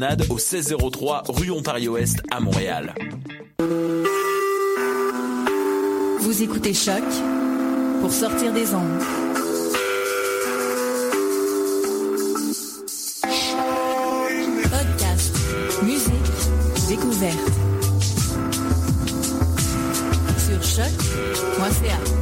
au 1603 rue Ontario-Ouest à Montréal. Vous écoutez Choc pour sortir des ondes. Podcast, musique, découverte. Sur choc.ca.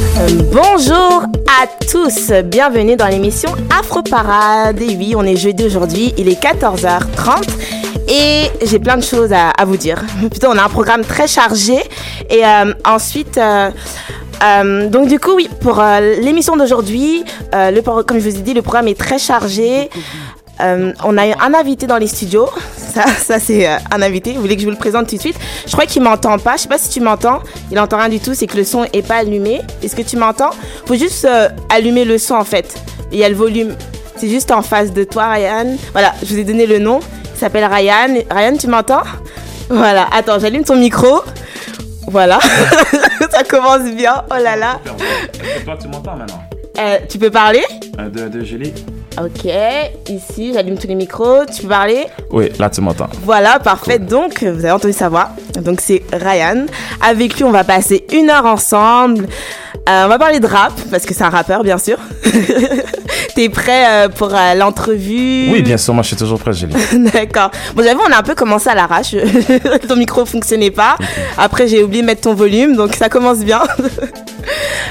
Bonjour à tous, bienvenue dans l'émission Afro Parade. Et oui, on est jeudi aujourd'hui, il est 14h30 et j'ai plein de choses à, vous dire. Plutôt, on a un programme très chargé et euh, ensuite. Euh, euh, donc du coup, oui, pour euh, l'émission d'aujourd'hui, euh, comme je vous ai dit, le programme est très chargé. Euh, on a un invité dans les studios. Ça, ça c'est euh, un invité. Vous voulez que je vous le présente tout de suite? Je crois qu'il m'entend pas. Je sais pas si tu m'entends. Il entend rien du tout. C'est que le son est pas allumé. Est-ce que tu m'entends? Faut juste euh, allumer le son en fait. Il y a le volume. C'est juste en face de toi, Ryan. Voilà, je vous ai donné le nom. Il s'appelle Ryan. Ryan, tu m'entends? Voilà. Attends, j'allume ton micro. Voilà. ça commence bien. Oh là là. Toi, tu m'entends maintenant? Euh, Tu peux parler? De, de Julie Ok, ici j'allume tous les micros, tu peux parler Oui, là tu m'entends. Voilà, parfait. Cool. Donc, vous avez entendu sa voix. Donc, c'est Ryan. Avec lui, on va passer une heure ensemble. Euh, on va parler de rap, parce que c'est un rappeur, bien sûr. T'es prêt euh, pour euh, l'entrevue? Oui, bien sûr, moi je suis toujours prêt, Julie. D'accord. Bon, j'avoue, on a un peu commencé à l'arrache. ton micro fonctionnait pas. Après, j'ai oublié de mettre ton volume, donc ça commence bien.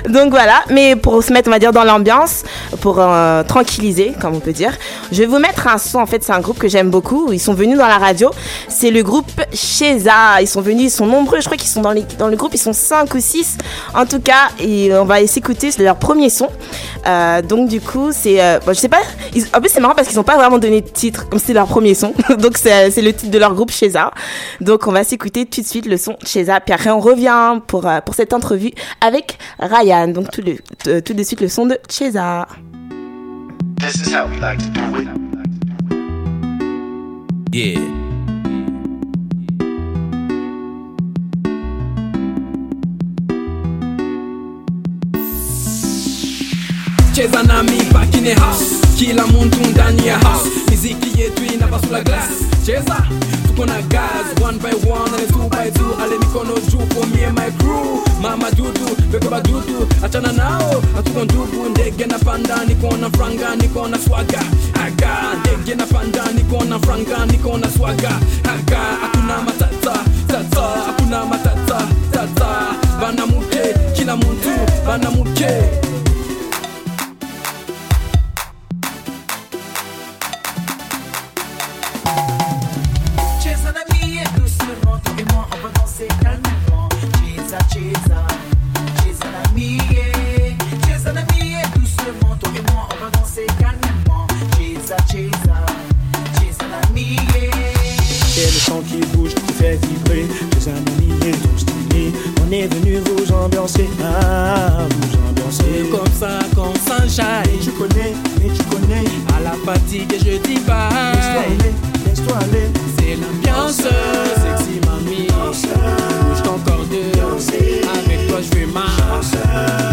donc voilà, mais pour se mettre, on va dire, dans l'ambiance, pour tranquilliser, comme on peut dire, je vais vous mettre un son. En fait, c'est un groupe que j'aime beaucoup. Ils sont venus dans la radio. C'est le groupe Cheza. Ils sont venus, ils sont nombreux. Je crois qu'ils sont dans, les, dans le groupe, ils sont 5 ou 6. En tout cas, et on va s'écouter. C'est leur premier son. Euh, donc, du coup, c'est. Euh, bon, je sais pas. Ils, en plus, c'est marrant parce qu'ils n'ont pas vraiment donné de titre, comme c'est leur premier son. donc, c'est le titre de leur groupe Cheza. Donc, on va s'écouter tout de suite le son Cheza. Puis après, on revient pour, euh, pour cette entrevue avec Ryan. Donc, tout, le, tout de suite, le son de Cheza. This is how we like to do it. Yeah. Cheza nami back in house. Kila muntu ndani ya house. Miziki yetu ina basula glass. Cheza tuko na gas one by one ale two by two. Ale mikono juu for me and my crew. Mama dudu beko badudu achana nao hatuko ndugu. Ndege na panda niko na franga niko na swaga aga ndege na panda niko na franga niko na swaga aga hakuna matata tata hakuna matata tata. Bana muke kila muntu bana muke qui bouge, qui fait vibrer. Les amis et tout stylé. On est venu vous ambiancer, ah, vous ambiancer. Comme ça, comme sunshine. Mais tu connais, mais tu connais. À la fatigue, je dis pas. Laisse-toi aller. C'est l'ambiance, sexy mamie. Bouge ton corps de. Avec toi, je fais ma.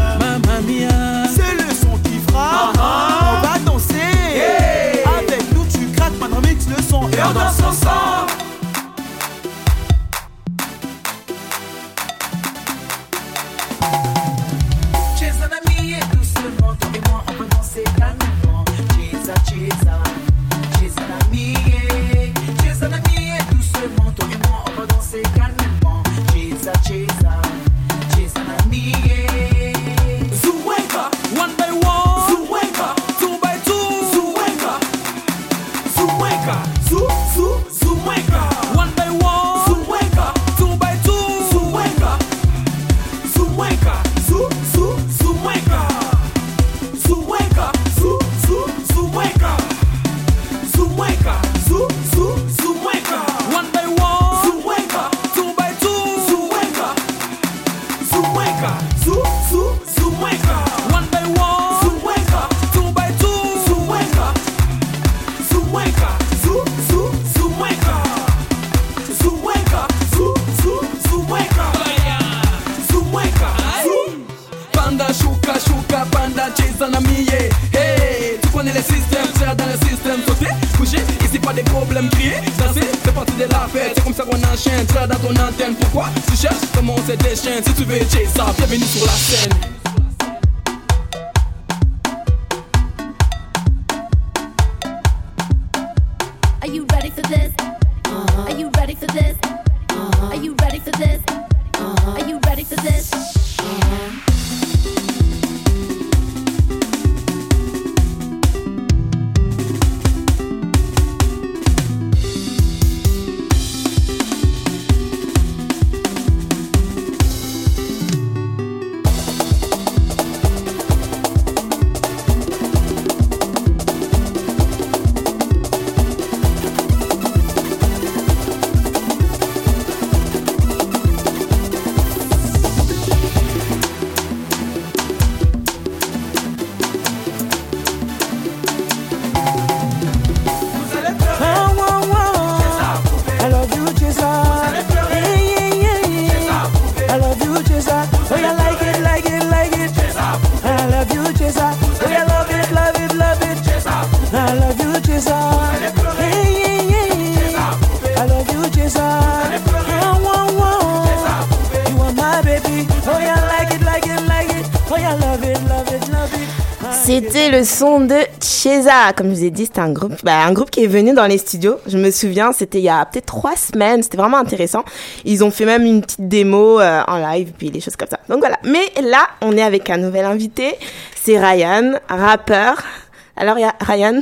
Comme je vous ai dit, c'était un groupe, bah, un groupe qui est venu dans les studios. Je me souviens, c'était il y a peut-être trois semaines. C'était vraiment intéressant. Ils ont fait même une petite démo euh, en live, puis des choses comme ça. Donc voilà. Mais là, on est avec un nouvel invité. C'est Ryan, rappeur. Alors, y a Ryan?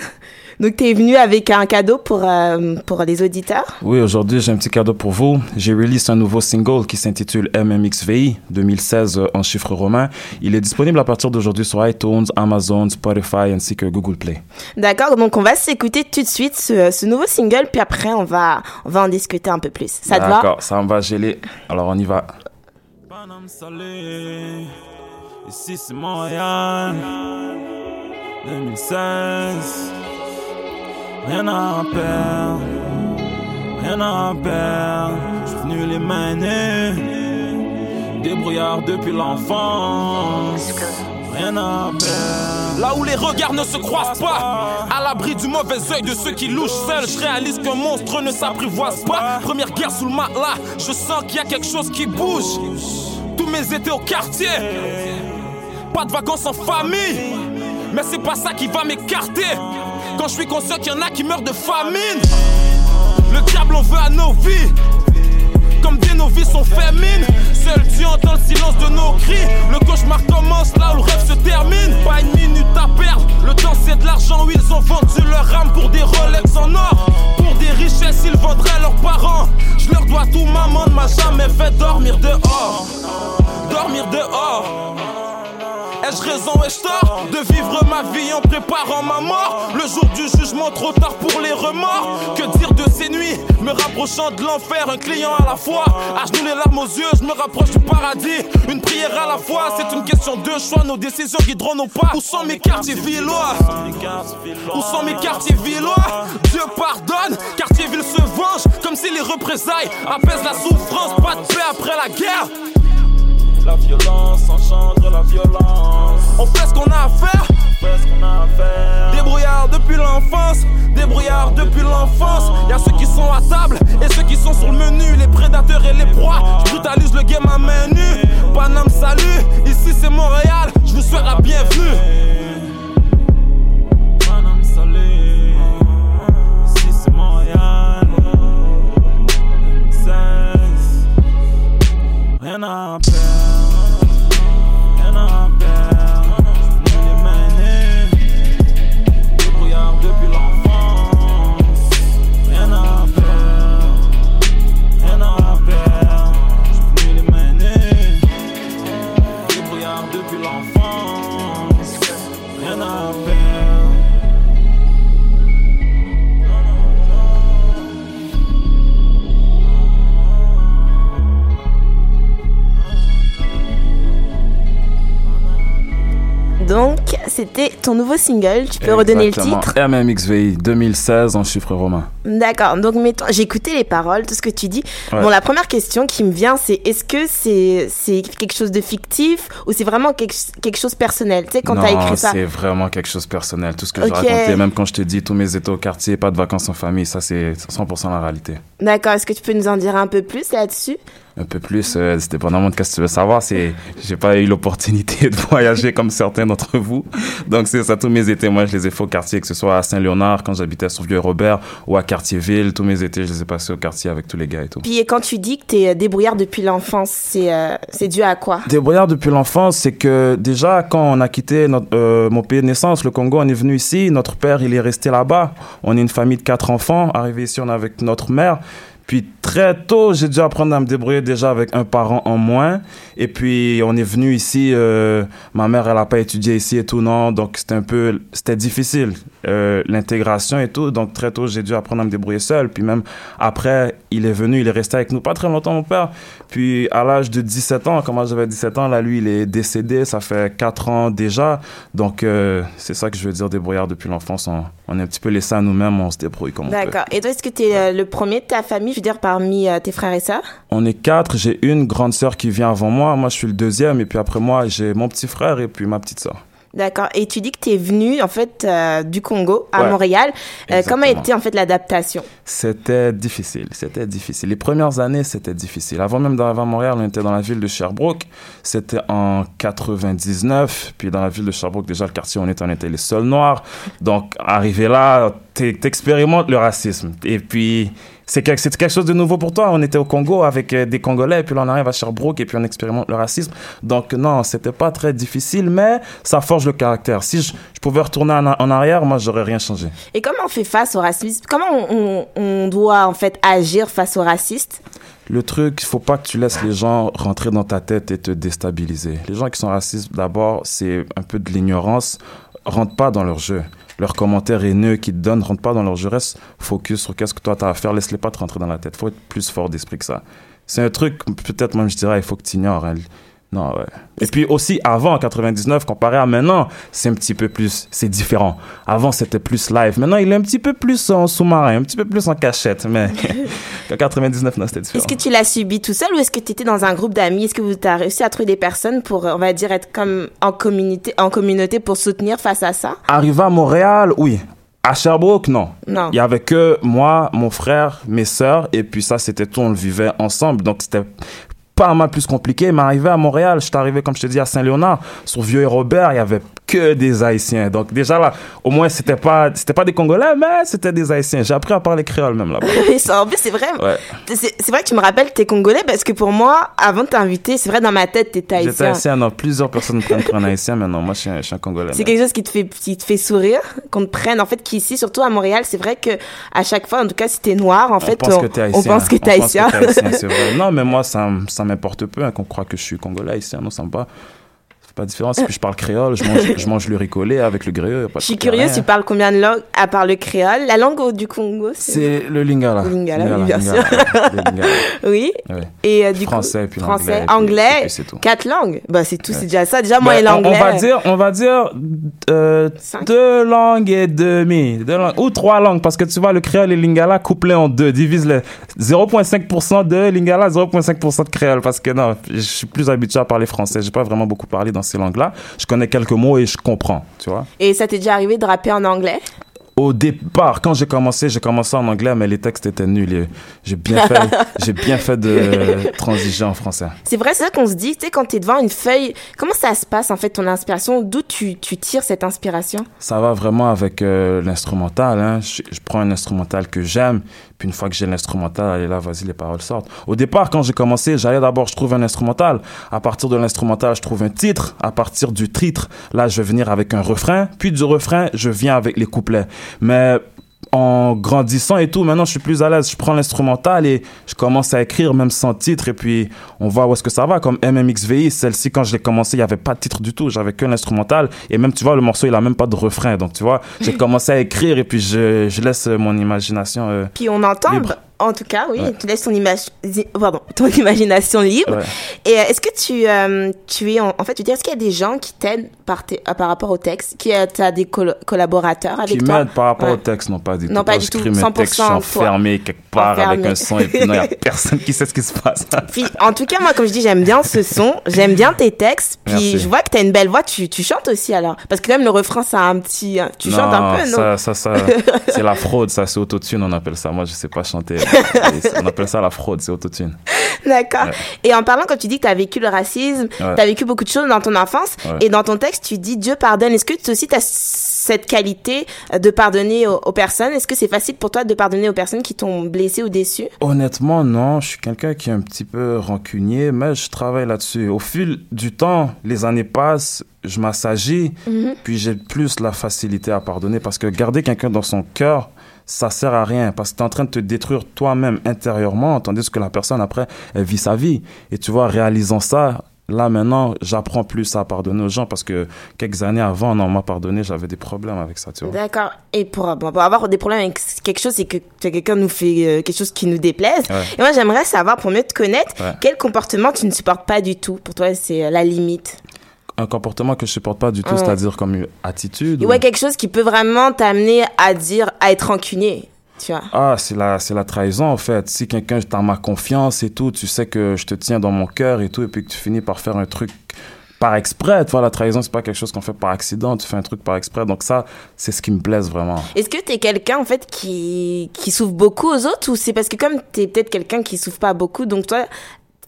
Donc, tu es venu avec un cadeau pour, euh, pour les auditeurs? Oui, aujourd'hui, j'ai un petit cadeau pour vous. J'ai release un nouveau single qui s'intitule MMXVI 2016 euh, en chiffres romains. Il est disponible à partir d'aujourd'hui sur iTunes, Amazon, Spotify ainsi que Google Play. D'accord, donc on va s'écouter tout de suite ce, ce nouveau single, puis après on va, on va en discuter un peu plus. Ça te va? D'accord, ça me va geler. Alors, on y va. Ici c'est Montréal, 2016. Rien à perdre, rien à perdre. Je suis venu les nues, débrouillard depuis l'enfance. Rien à perdre. Là où les regards ne se croisent pas, à l'abri du mauvais œil de ceux qui louchent seuls, je réalise qu'un monstre ne s'apprivoise pas. Première guerre sous le matelas, je sens qu'il y a quelque chose qui bouge. Tous mes étés au quartier, pas de vacances en famille, mais c'est pas ça qui va m'écarter. Quand je suis conscient qu'il y en a qui meurent de famine, le diable en veut à nos vies. Comme des nos vies sont fémines. Seul tu entends le silence de nos cris. Le cauchemar commence là où le rêve se termine. Pas une minute à perdre. Le temps c'est de l'argent où ils ont vendu leur âme Pour des Rolex en or. Pour des richesses ils vendraient leurs parents. Je leur dois tout maman ne m'a jamais fait dormir dehors. Dormir dehors Ai-je raison, ai-je tort de vivre ma vie en préparant ma mort? Le jour du jugement, trop tard pour les remords. Que dire de ces nuits, me rapprochant de l'enfer Un client à la fois, à les larmes aux yeux Je me rapproche du paradis, une prière à la fois C'est une question de choix, nos décisions guideront nos pas. Où sont mes quartiers villois? Où sont mes quartiers villois? Dieu pardonne, quartier ville se venge Comme si les représailles apaisent la souffrance. Pas de paix après la guerre La violence engendre la violence. On fait ce qu'on a à faire. Fait ce qu'on a à faire. Débrouillard depuis l'enfance, débrouillard depuis l'enfance. Y'a ceux qui sont à table et ceux qui sont sur le menu. Les prédateurs et les proies. Je brutalise le game à main nue. Paname, salut. Ici c'est Montréal. Je vous souhaite la bienvenue. Nouveau single. Tu peux redonner le titre MMXVI 2016 en chiffres romains. D'accord. Donc, mettons, j'ai écouté les paroles, tout ce que tu dis. Ouais. Bon, la première question qui me vient, c'est est-ce que c'est c'est quelque chose de fictif ou c'est vraiment quelque, quelque chose personnel? Tu sais, quand non, t'as écrit ça. c'est vraiment quelque chose de personnel. Tout ce que Ok. je racontais, même quand je te dis tous mes étés au quartier, pas de vacances en famille, ça c'est 100% la réalité. D'accord. Est-ce que tu peux nous en dire un peu plus là-dessus? Un peu plus, euh, c'est dépendamment de ce que tu veux savoir. C'est, j'ai pas eu l'opportunité de voyager comme certains d'entre vous. Donc c'est ça, tous mes étés, moi je les ai fait au quartier, que ce soit à Saint-Léonard quand j'habitais sur Vieux-Robert ou à Cartierville. Tous mes étés, je les ai passés au quartier avec tous les gars et tout. Puis quand tu dis que t'es euh, débrouillard depuis l'enfance, c'est euh, c'est dû à quoi? Débrouillard depuis l'enfance, c'est que déjà quand on a quitté notre, euh, mon pays de naissance, le Congo, on est venu ici. Notre père, il est resté là-bas. On est une famille de quatre enfants. Arrivé ici, on est avec notre mère. Puis très tôt, j'ai dû apprendre à me débrouiller déjà avec un parent en moins. Et puis on est venu ici. euh, ma mère, elle a pas étudié ici et tout non, donc c'était un peu, c'était difficile euh, l'intégration et tout. Donc très tôt, j'ai dû apprendre à me débrouiller seul. Puis même après, il est venu, il est resté avec nous pas très longtemps, mon père. Puis à l'âge de 17 ans, quand moi j'avais 17 ans, là lui, il est décédé. Ça fait 4 ans déjà. Donc euh, c'est ça que je veux dire débrouillard depuis l'enfance. On, on est un petit peu laissé à nous-mêmes, on se débrouille comme on peut. D'accord. Et toi, est-ce que tu es le premier de ta famille, je veux dire, parmi euh, tes frères et sœurs? On est quatre. J'ai une grande sœur qui vient avant moi. Moi, je suis le deuxième. Et puis après moi, j'ai mon petit frère et puis ma petite sœur. D'accord. Et tu dis que tu es venu, en fait, euh, du Congo à Ouais. Montréal. Euh, comment été, en fait, l'adaptation? C'était difficile. C'était difficile. Les premières années, c'était difficile. Avant même d'arriver à Montréal, on était dans la ville de Sherbrooke. C'était en 99. Puis dans la ville de Sherbrooke, déjà, le quartier où on était, on était les seuls noirs. Donc, arrivé là, t'es- t'expérimentes le racisme. Et puis, c'est quelque, chose de nouveau pour toi. On était au Congo avec euh, des Congolais, et puis là, on arrive à Sherbrooke, et puis on expérimente le racisme. Donc, non, c'était pas très difficile, mais ça forge le caractère. Si je, je pouvais retourner en, en arrière, moi, j'aurais rien changé. Et comment on fait face au racisme? Comment on, on- on doit, en fait, agir face aux racistes Le truc, il faut pas que tu laisses les gens rentrer dans ta tête et te déstabiliser. Les gens qui sont racistes, d'abord, c'est un peu de l'ignorance. Rentre pas dans leur jeu. Leurs commentaires haineux qu'ils donnent, rentre pas dans leur jeu. Focus sur qu'est-ce que toi t'as à faire. Laisse-les pas te rentrer dans la tête. Faut être plus fort d'esprit que ça. C'est un truc, peut-être même je dirais, il faut que tu ignores. hein. Non, ouais. Et puis aussi, avant, en 99, comparé à maintenant, c'est un petit peu plus, c'est différent. Avant, c'était plus live. Maintenant, il est un petit peu plus en sous-marin, un petit peu plus en cachette. Mais en 99, non, c'était différent. Est-ce que tu l'as subi tout seul ou est-ce que tu étais dans un groupe d'amis? Est-ce que tu as réussi à trouver des personnes pour, on va dire, être comme en communauté, en communauté pour soutenir face à ça? Arrivé à Montréal, oui. À Sherbrooke, non. Non. Il y avait que moi, mon frère, mes sœurs, et puis ça, c'était tout, on le vivait ensemble. Donc, c'était pas mal plus compliqué. Mais arrivé à Montréal, je suis arrivé, comme je te dis, à Saint-Léonard, sur Vieux et Robert, il y avait que des Haïtiens. Donc, déjà là, au moins, c'était pas, c'était pas des Congolais, mais c'était des Haïtiens. J'ai appris à parler créole même là-bas. En plus, c'est vrai. Ouais. C'est vrai que tu me rappelles que t'es congolais parce que pour moi, avant de t'inviter, c'est vrai, dans ma tête, t'étais J'étais haïtien. haïtien, non, plusieurs personnes me prennent pour un haïtien, mais non, moi, je suis un, je suis un Congolais. C'est quelque chose qui te fait, qui te fait sourire, qu'on te prenne. En fait, qu'ici, surtout à Montréal, c'est vrai que à chaque fois, en tout cas, si t'es noir, en fait, on pense que t'es haïtien. on pense que t'es On pense que haïtien. t'es haïtien, vrai. Non, mais moi, ça, ça m'importe peu hein, qu'on croit que je suis congolais, haïtien. Non, ça me pas. Pas différent. Si je parle créole, je mange, je mange le ricolé avec le de Je suis curieuse, tu parles combien de langues à part le créole? La langue du Congo, C'est le lingala. Le lingala, oui, bien sûr. lingala. Oui. Ouais. Et euh, du Français, coup, puis français, puis- anglais, puis c'est tout. quatre langues. Bah c'est tout, Ouais. c'est déjà ça. Déjà moi Ben, et l'anglais. On, va dire, on va dire euh, deux langues et demie, deux langues, ou trois langues, parce que tu vois, le créole et le lingala couplés en deux, divise le 0,5% de lingala, 0,5% de créole, parce que non, je suis plus habitué à parler français, j'ai pas vraiment beaucoup parlé dans ces langues-là. Je connais quelques mots et je comprends, tu vois. Et ça t'est déjà arrivé de rapper en anglais? Au départ, quand j'ai commencé, j'ai commencé en anglais, mais les textes étaient nuls. J'ai bien fait, j'ai bien fait de transiger en français. C'est vrai, c'est ça qu'on se dit, tu sais, quand t'es devant une feuille, comment ça se passe en fait ton inspiration? D'où tu, tu tires cette inspiration? Ça va vraiment avec euh, l'instrumental. Hein. Je, je prends un instrumental que j'aime, puis une fois que j'ai l'instrumental, allez là, vas-y, les paroles sortent. Au départ, quand j'ai commencé, j'allais d'abord, je trouve un instrumental. À partir de l'instrumental, je trouve un titre. À partir du titre, là, je vais venir avec un refrain. Puis du refrain, je viens avec les couplets. Mais en grandissant et tout, maintenant je suis plus à l'aise. Je prends l'instrumental et je commence à écrire même sans titre et puis on voit où est-ce que ça va. Comme MMXVI, celle-ci quand je l'ai commencé, il n'y avait pas de titre du tout. J'avais que l'instrumental et même tu vois le morceau il a même pas de refrain. Donc tu vois, j'ai commencé à écrire et puis je, je laisse mon imagination. euh, Puis on entend, libre. En tout cas, oui, Ouais. tu laisses ton, image, pardon, ton imagination libre. Ouais. Et euh, est-ce que tu, euh, tu es, en, en fait, tu dis, est-ce qu'il y a des gens qui t'aident par, tes- euh, par rapport au texte? Qui as des col- collaborateurs avec Qui toi? m'aide par rapport Ouais. au texte, non pas du tout. Non, pas du tout, j'écris mes textes, je suis 100% enfermé quelque part avec un son et puis il n'y a personne qui sait ce qui se passe. Puis, en tout cas, moi, comme je dis, j'aime bien ce son, j'aime bien tes textes. Puis, Merci. je vois que tu as une belle voix, tu, tu chantes aussi alors. Parce que même le refrain, ça a un petit. Tu chantes un peu, non? ça, ça, ça, c'est la fraude, ça, c'est autotune, on appelle ça. Moi, je sais pas chanter. On appelle ça la fraude, c'est autotune. D'accord. Ouais. Et en parlant, quand tu dis que tu as vécu le racisme, Ouais. tu as vécu beaucoup de choses dans ton enfance, Ouais. et dans ton texte, tu dis Dieu pardonne. Est-ce que tu aussi as cette qualité euh, de pardonner aux, aux personnes? Est-ce que c'est facile pour toi de pardonner aux personnes qui t'ont blessé ou déçu? Honnêtement, non. Je suis quelqu'un qui est un petit peu rancunier, mais je travaille là-dessus. Au fil du temps, les années passent, je m'assagis, Mhm. puis j'ai plus la facilité à pardonner parce que garder quelqu'un dans son cœur, ça sert à rien parce que tu es en train de te détruire toi-même intérieurement, tandis que la personne, après, elle vit sa vie. Et tu vois, réalisant ça, là maintenant, j'apprends plus à pardonner aux gens parce que quelques années avant, non, on m'a pardonné, j'avais des problèmes avec ça, tu vois. D'accord. Et pour, bon, pour avoir des problèmes avec quelque chose, c'est que que quelqu'un nous fait euh, quelque chose qui nous déplaise. Ouais. Et moi, j'aimerais savoir, pour mieux te connaître, Ouais. quel comportement tu ne supportes pas du tout. Pour toi, c'est euh, la limite. Un comportement que je supporte pas du tout, Ouais. c'est-à-dire comme une attitude. Et ou- ouais, quelque chose qui peut vraiment t'amener à dire, à être rancunier. Tu vois. Ah, c'est la, c'est la trahison, en fait. Si quelqu'un t'a ma confiance et tout, tu sais que je te tiens dans mon cœur et tout, et puis que tu finis par faire un truc par exprès. Tu vois, la trahison, c'est pas quelque chose qu'on fait par accident, tu fais un truc par exprès. Donc ça, c'est ce qui me blesse vraiment. Est-ce que t'es quelqu'un, en fait, qui, qui souffre beaucoup aux autres ou c'est parce que comme t'es peut-être quelqu'un qui souffre pas beaucoup, donc toi,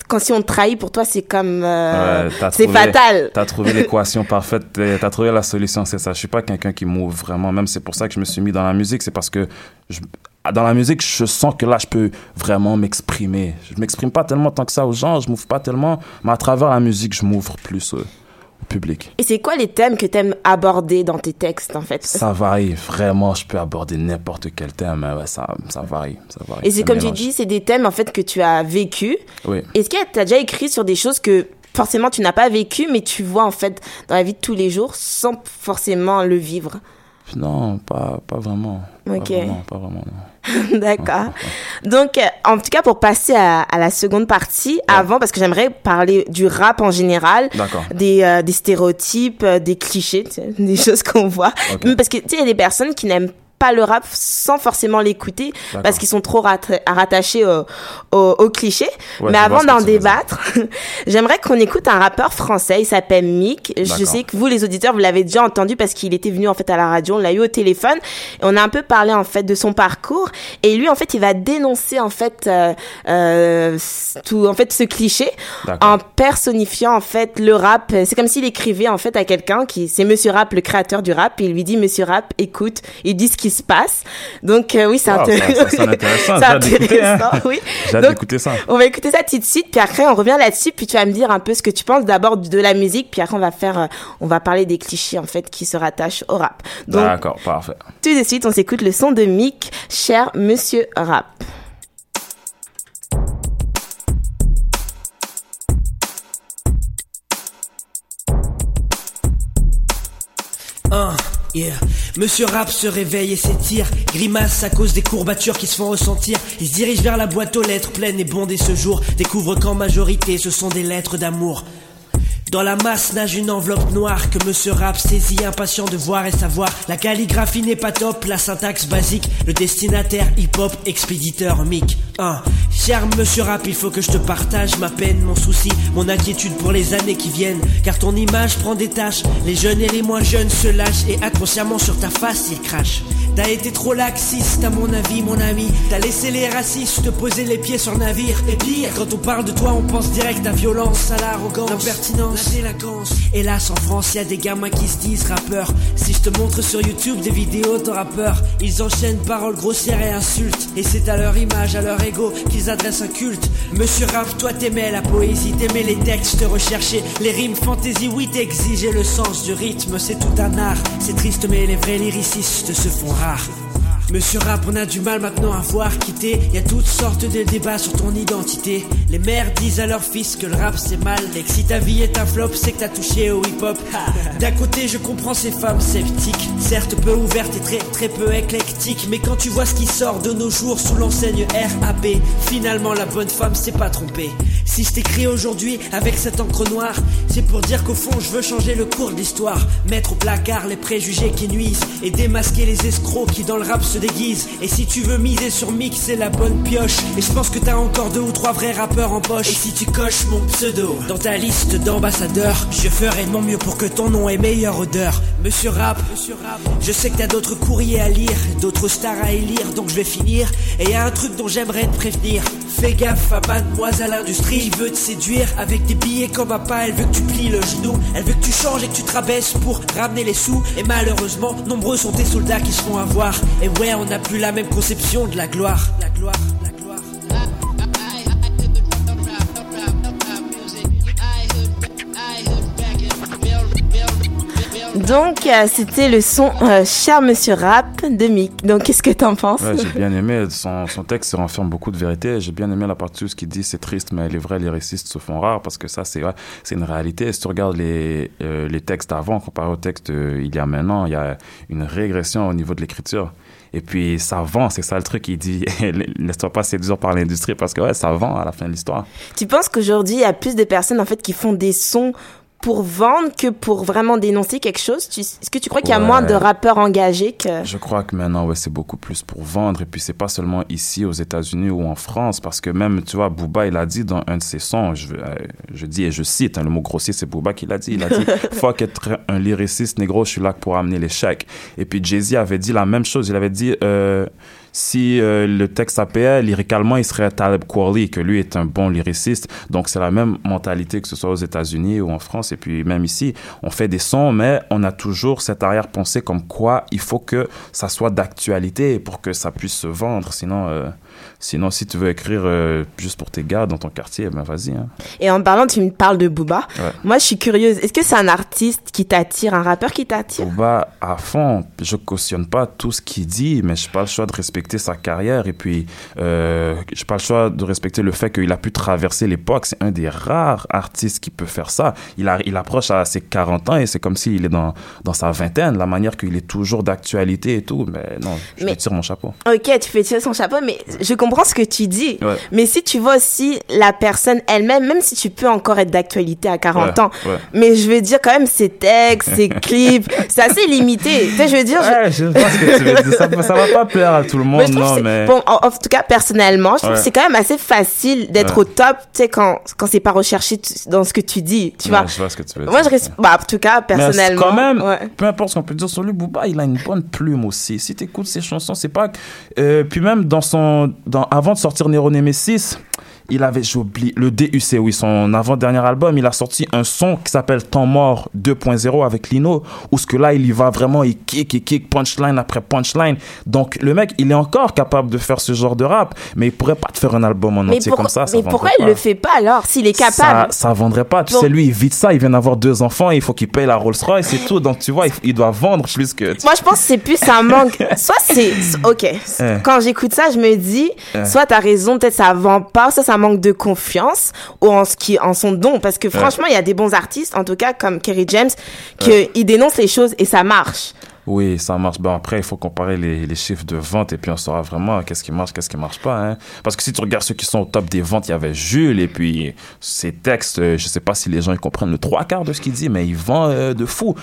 quand si on te trahit, pour toi, c'est comme, euh, Ouais, c'est fatal. T'as trouvé l'équation parfaite, t'as trouvé la solution, c'est ça. Je suis pas quelqu'un qui m'ouvre vraiment, même c'est pour ça que je me suis mis dans la musique, c'est parce que je- dans la musique, je sens que là, je peux vraiment m'exprimer. Je m'exprime pas tellement tant que ça aux gens, je m'ouvre pas tellement, mais à travers la musique, je m'ouvre plus euh, public. Et c'est quoi les thèmes que t'aimes aborder dans tes textes, en fait? Ça varie, vraiment, je peux aborder n'importe quel thème, mais ouais, ça, ça varie, ça varie. Et c'est comme tu dis, c'est des thèmes, en fait, que tu as vécu. Oui. Est-ce que tu as déjà écrit sur des choses que forcément tu n'as pas vécu, mais tu vois en fait dans la vie de tous les jours sans forcément le vivre? Non, pas, pas vraiment. Ok. Pas vraiment, pas vraiment, non. D'accord. Donc, euh, en tout cas, pour passer à, à la seconde partie, avant, parce que j'aimerais parler du rap en général, des, euh, des stéréotypes, euh, des clichés, des choses qu'on voit. Parce que, tu sais, il y a des personnes qui n'aiment pas le rap sans forcément l'écouter parce qu'ils sont trop rat- rattachés au, au, au cliché. Ouais, Mais avant d'en débattre, j'aimerais qu'on écoute un rappeur français. Il s'appelle Mick. Je sais que vous, les auditeurs, vous l'avez déjà entendu parce qu'il était venu en fait à la radio. On l'a eu au téléphone et on a un peu parlé en fait de son parcours. Et lui, en fait, il va dénoncer en fait euh, euh, tout en fait ce cliché en personnifiant en fait le rap. C'est comme s'il écrivait en fait à quelqu'un qui c'est Monsieur Rap, le créateur du rap. Et il lui dit Monsieur Rap, écoute, il dit ce qui se passe. Donc euh, oui, c'est Wow, ça- intéressant. ça intéressant. Hein. intéressant, oui. J'ai hâte d'écouter ça. on va écouter ça tout de suite, puis après on revient là-dessus, puis tu vas me dire un peu ce que tu penses d'abord de la musique, puis après on va faire, euh, on va parler des clichés en fait qui se rattachent au rap. Donc D'accord, parfait. tout de suite, on s'écoute le son de Mick, cher Monsieur Rap. Yeah. Monsieur Rap se réveille et s'étire, grimace à cause des courbatures qui se font ressentir. Il se dirige vers la boîte aux lettres pleine et bondée ce jour, découvre qu'en majorité ce sont des lettres d'amour. Dans la masse nage une enveloppe noire que Monsieur Rap saisit, impatient de voir et savoir. La calligraphie n'est pas top, la syntaxe basique. Le destinataire hip-hop, expéditeur mic. 1. Cher Monsieur Rap, il faut que je te partage ma peine, mon souci, mon inquiétude pour les années qui viennent. Car ton image prend des tâches, les jeunes et les moins jeunes se lâchent et inconsciemment sur ta face ils crachent. T'as été trop laxiste à mon avis, mon ami. T'as laissé les racistes te poser les pieds sur navire. Et pire, quand on parle de toi, on pense direct à violence, à l'arrogance, l'impertinence, la délinquance. Hélas, en France, y des gamins qui se disent rappeurs. Si je te montre sur YouTube des vidéos de rappeurs, ils enchaînent paroles grossières et insultes. Et c'est à leur image, à leur qu'ils adressent un culte. Monsieur Rap, toi t'aimais la poésie, t'aimais les textes recherchés, les rimes fantaisie, oui t'exigeais le sens du rythme, c'est tout un art. C'est triste, mais les vrais lyricistes se font rares. Monsieur Rap, on a du mal maintenant à voir quitter. Y a toutes sortes de débats sur ton identité. Les mères disent à leurs fils que le rap c'est mal. Et que si ta vie est un flop, c'est que t'as touché au hip-hop. D'un côté, je comprends ces femmes sceptiques. Certes peu ouvertes et très très peu éclectiques. Mais quand tu vois ce qui sort de nos jours sous l'enseigne RAP, finalement la bonne femme s'est pas trompée. Si je t'écris aujourd'hui avec cette encre noire, c'est pour dire qu'au fond je veux changer le cours de l'histoire. Mettre au placard les préjugés qui nuisent et démasquer les escrocs qui dans le rap se déguisent. Et si tu veux miser sur Mick, c'est la bonne pioche. Et je pense que t'as encore deux ou trois vrais rappeurs en poche. Et si tu coches mon pseudo dans ta liste d'ambassadeurs, je ferai de mon mieux pour que ton nom ait meilleure odeur. Monsieur Rap, Monsieur Rap, je sais que t'as d'autres courriers à lire, d'autres stars à élire, donc je vais finir. Et y a un truc dont j'aimerais te prévenir. Fais gaffe à mademoiselle industrie, il veut te séduire avec des billets comme un pas, elle veut que tu plies le genou, elle veut que tu changes et que tu te rabaisses pour ramener les sous. Et malheureusement, nombreux sont tes soldats qui se font avoir. Et ouais, on n'a plus la même conception de la gloire. La gloire, la gloire. Donc, euh, c'était le son euh, Cher Monsieur Rap de Mick. Donc, qu'est-ce que t'en penses? Ouais, j'ai bien aimé. Son, son texte se renferme beaucoup de vérité. J'ai bien aimé la partie où ce qu'il dit c'est triste, mais les vrais lyricistes se font rares parce que ça, c'est ouais, c'est une réalité. Si tu regardes les, euh, les textes avant comparé aux textes euh, il y a maintenant, il y a une régression au niveau de l'écriture. Et puis, ça vend, c'est ça le truc. Il dit Laisse-toi pas séduire par l'industrie parce que ouais, ça vend à la fin de l'histoire. Tu penses qu'aujourd'hui, il y a plus de personnes en fait qui font des sons pour vendre que pour vraiment dénoncer quelque chose? Est-ce que tu crois qu'il y a Ouais. moins de rappeurs engagés que... Je crois que maintenant, ouais, c'est beaucoup plus pour vendre. Et puis, c'est pas seulement ici aux États-Unis ou en France, parce que même, tu vois, Booba, il a dit dans un de ses sons, je, euh, je dis et je cite, hein, le mot grossier, c'est Booba qui l'a dit. Il a dit Fuck être un lyriciste négro, je suis là pour amener l'échec. Et puis, Jay-Z avait dit la même chose. Il avait dit. Euh, si euh, le texte s'appelait lyricalement, il serait Talib Kweli, que lui est un bon lyriciste. Donc, c'est la même mentalité que ce soit aux États-Unis ou en France. Et puis, même ici, on fait des sons, mais on a toujours cette arrière-pensée comme quoi il faut que ça soit d'actualité pour que ça puisse se vendre. Sinon, euh, sinon si tu veux écrire euh, juste pour tes gars dans ton quartier, ben vas-y. Hein. Et en parlant, tu me parles de Booba. Ouais. Moi, je suis curieuse. Est-ce que c'est un artiste qui t'attire, un rappeur qui t'attire? Booba, à fond, je cautionne pas tout ce qu'il dit, mais j'ai pas le choix de respecter sa carrière et puis euh, j'ai pas le choix de respecter le fait qu'il a pu traverser l'époque. C'est un des rares artistes qui peut faire ça. Il, a, il approche à ses 40 ans et c'est comme s'il est dans, dans sa vingtaine, la manière qu'il est toujours d'actualité et tout. Mais non, je Mais- tire mon chapeau. Ok, tu fais tirer son chapeau, mais je comprends ce que tu dis. Ouais. Mais si tu vois aussi la personne elle-même, même si tu peux encore être d'actualité à 40 Ouais, ans, ouais. mais je veux dire quand même ses textes, ses clips, c'est assez limité. Tu sais, je veux dire... je- Ouais, je vois ce que tu veux dire. Ça, ça va pas plaire à tout le monde, Mais non, mais. Bon, en, en tout cas, personnellement, je trouve que c'est quand même assez facile d'être au top, tu sais, quand, quand c'est pas recherché dans ce que tu dis, tu vois. je vois ce que tu veux Moi, dire. je reste, bah, en tout cas, Mais personnellement. quand même, ouais. peu importe ce qu'on peut dire sur lui, Booba, il a une bonne plume aussi. Si tu écoutes ses chansons, c'est pas. euh, puis même dans son. Avant de sortir Nero Nemesis, il avait, j'oublie, le DUC, oui, son avant-dernier album, il a sorti un son qui s'appelle Temps mort 2.0 avec Lino, où ce que là, il y va vraiment, il kick, il kick, punchline après punchline. Donc, le mec, il est encore capable de faire ce genre de rap, mais il pourrait pas te faire un album en Mais, entier comme ça. ça mais pourquoi il pas. le fait pas alors, s'il est Ça, capable? ça vendrait pas. Tu Bon. sais, lui, il vit ça. Il vient d'avoir deux enfants. Il faut qu'il paye la Rolls Royce et tout. Donc, tu vois, il, il doit vendre plus que. Moi, je pense que c'est plus un manque. Soit c'est. Ok. Eh. Quand j'écoute ça, je me dis, Eh. soit t'as raison, peut-être ça vend pas, soit ça manque de confiance ou en, ce qui, en son don. Parce que franchement, il y a des bons artistes, en tout cas, comme Kerry James, qui ils dénoncent les choses et ça marche. Oui, ça marche. Bon, après, il faut comparer les, les chiffres de vente et puis on saura vraiment qu'est-ce qui marche, qu'est-ce qui marche pas. Hein. Parce que si tu regardes ceux qui sont au top des ventes, il y avait Jules et puis ses textes, euh, je sais pas si les gens ils comprennent le trois quarts de ce qu'il dit, mais il vend euh, de fou.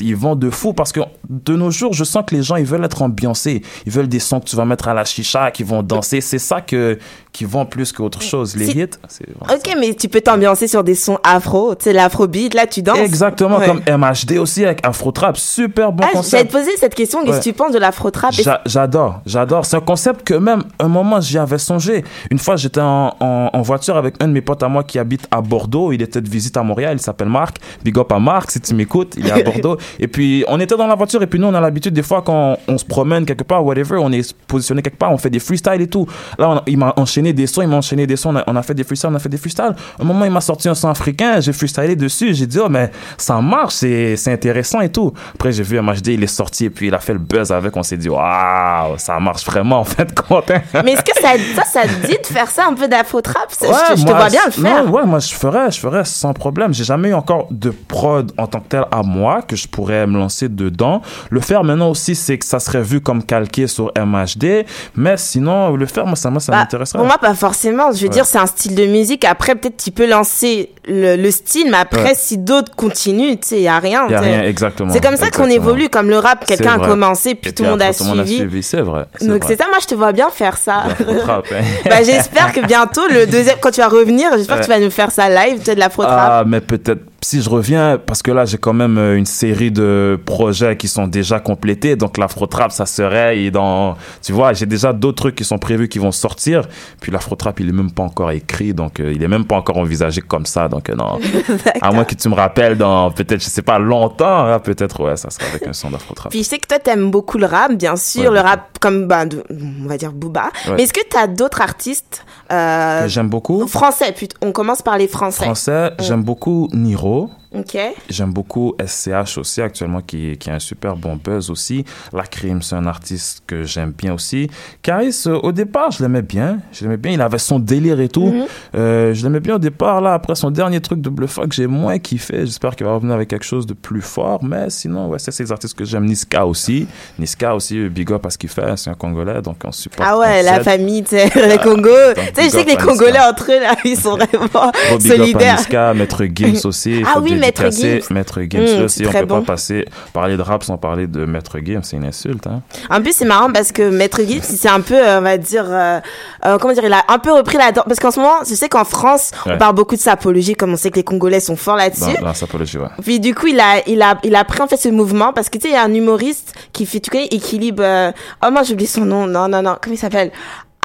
Il vend de fou parce que de nos jours, je sens que les gens ils veulent être ambiancés. Ils veulent des sons que tu vas mettre à la chicha, qui vont danser. C'est ça que qui vend plus qu'autre chose. Les hits, c'est Ok, mais tu peux t'ambiancer sur des sons afro, tu sais, l'afrobeat, là, tu danses. Exactement Ouais. comme MHD aussi avec Afro Trap, super bon Ah, concept. Poser cette question, qu'est-ce que tu penses de l'afro-trap J'adore, j'adore. C'est un concept que même un moment j'y avais songé. Une fois j'étais en, en, en voiture avec un de mes potes à moi qui habite à Bordeaux. Il était de visite à Montréal. Il s'appelle Marc. Big up à Marc si tu m'écoutes. Il est à Bordeaux. et puis on était dans la voiture et puis nous on a l'habitude des fois quand on se promène quelque part, whatever, on est positionné quelque part, on fait des freestyles et tout. Là on il m'a enchaîné des sons, il m'a enchaîné des sons. On a, on a fait des freestyles, on a fait des freestyles. Un moment il m'a sorti un son africain. J'ai freestylé dessus. J'ai dit oh mais ça marche, c'est c'est intéressant et tout. Après j'ai vu MHD, il est sorti et puis il a fait le buzz avec. On s'est dit, waouh, ça marche vraiment en fait, Quentin. Mais est-ce que ça, ça, ça te dit de faire ça un peu d'afro-trap Je- Ouais, je, je te vois bien le faire? Non, ouais, moi je ferais, je ferais sans problème. J'ai jamais eu encore de prod en tant que tel à moi que je pourrais me lancer dedans. Le faire maintenant aussi, c'est que ça serait vu comme calqué sur MHD. Mais sinon, le faire, moi, ça, moi, ça Bah, m'intéresserait. pour moi, pas forcément. Je veux Ouais. dire, c'est un style de musique. Après, peut-être tu peux lancer le, le style, mais après, Ouais. si d'autres continuent, tu sais, il y a rien. Y a tu sais. rien, exactement. C'est comme ça qu'on évolue. Comme le rap, quelqu'un a commencé, puis tout le monde a après, tout le monde a suivi. c'est vrai. Donc c'est ça, moi je te vois bien faire ça. Hein. bah, j'espère que bientôt, le deuxième, quand tu vas revenir, j'espère que tu vas nous faire ça live, tu sais, de l'afro-trap. Ah, mais peut-être si je reviens, parce que là, j'ai quand même euh, une série de projets qui sont déjà complétés. Donc, l'afro-trap, ça serait, et dans, tu vois, j'ai déjà d'autres trucs qui sont prévus qui vont sortir. Puis l'afro-trap, il est même pas encore écrit. Donc, euh, il est même pas encore envisagé comme ça. Donc, euh, non. à moins que tu me rappelles dans, peut-être, je sais pas, longtemps, hein, peut-être, ouais, ça sera avec un son d'afro-trap. Puis je sais que toi t'aimes beaucoup le rap, bien sûr, Ouais, le rap comme de- on va dire Booba. Ouais. Mais est-ce que t'as d'autres artistes euh, Que j'aime beaucoup? français Puis on commence par les français. Français, j'aime beaucoup Niro. errou Ok. J'aime beaucoup SCH aussi actuellement qui, qui a un super bon buzz aussi. La Crime, c'est un artiste que j'aime bien aussi. Caris, euh, au départ, je l'aimais bien. Je l'aimais bien. Il avait son délire et tout. Mhm. Euh, je l'aimais bien au départ. Là, après son dernier truc de Bluffog, j'ai moins kiffé. J'espère qu'il va revenir avec quelque chose de plus fort. Mais sinon, ouais, c'est les artistes que j'aime. Niska aussi. Niska aussi, big up à ce qu'il fait. C'est un Congolais, donc on supporte. Ah ouais, la famille, tu sais, les Congos. Tu sais, je sais que les Congolais entre eux, là, ils sont vraiment Gros big up à solidaires. Niska, Maître Gims aussi. il Ah oui, Maître Gims. Maître Gims Mm, aussi. c'est On peut bon. pas passer, parler de rap sans parler de Maître Gims. C'est une insulte, hein. En plus, c'est marrant parce que Maître Gims, c'est un peu, euh, on va dire, euh, euh, comment dire, il a un peu repris la danse. Parce qu'en ce moment, je sais qu'en France, on parle beaucoup de sapologie, comme on sait que les Congolais sont forts là-dessus. Dans, dans sapologie, ouais. Puis du coup, il a, il a, il a pris en fait ce mouvement parce que tu sais, il y a un humoriste qui fait, tu connais, équilibre. euh, Oh moi, j'ai oublié son nom. Non, non, non. Comment il s'appelle?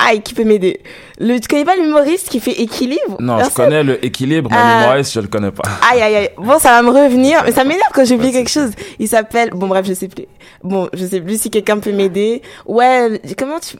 Aïe, qui peut m'aider Le, tu connais pas l'humoriste qui fait équilibre? Non, je connais le équilibre, mais Euh, l'humoriste, je le connais pas. Aïe, aïe, aïe. Bon, ça va me revenir, mais ça m'énerve quand j'oublie quelque chose. Il s'appelle, bon, bref, je sais plus. Bon, je sais plus si quelqu'un peut m'aider. Ouais, comment tu...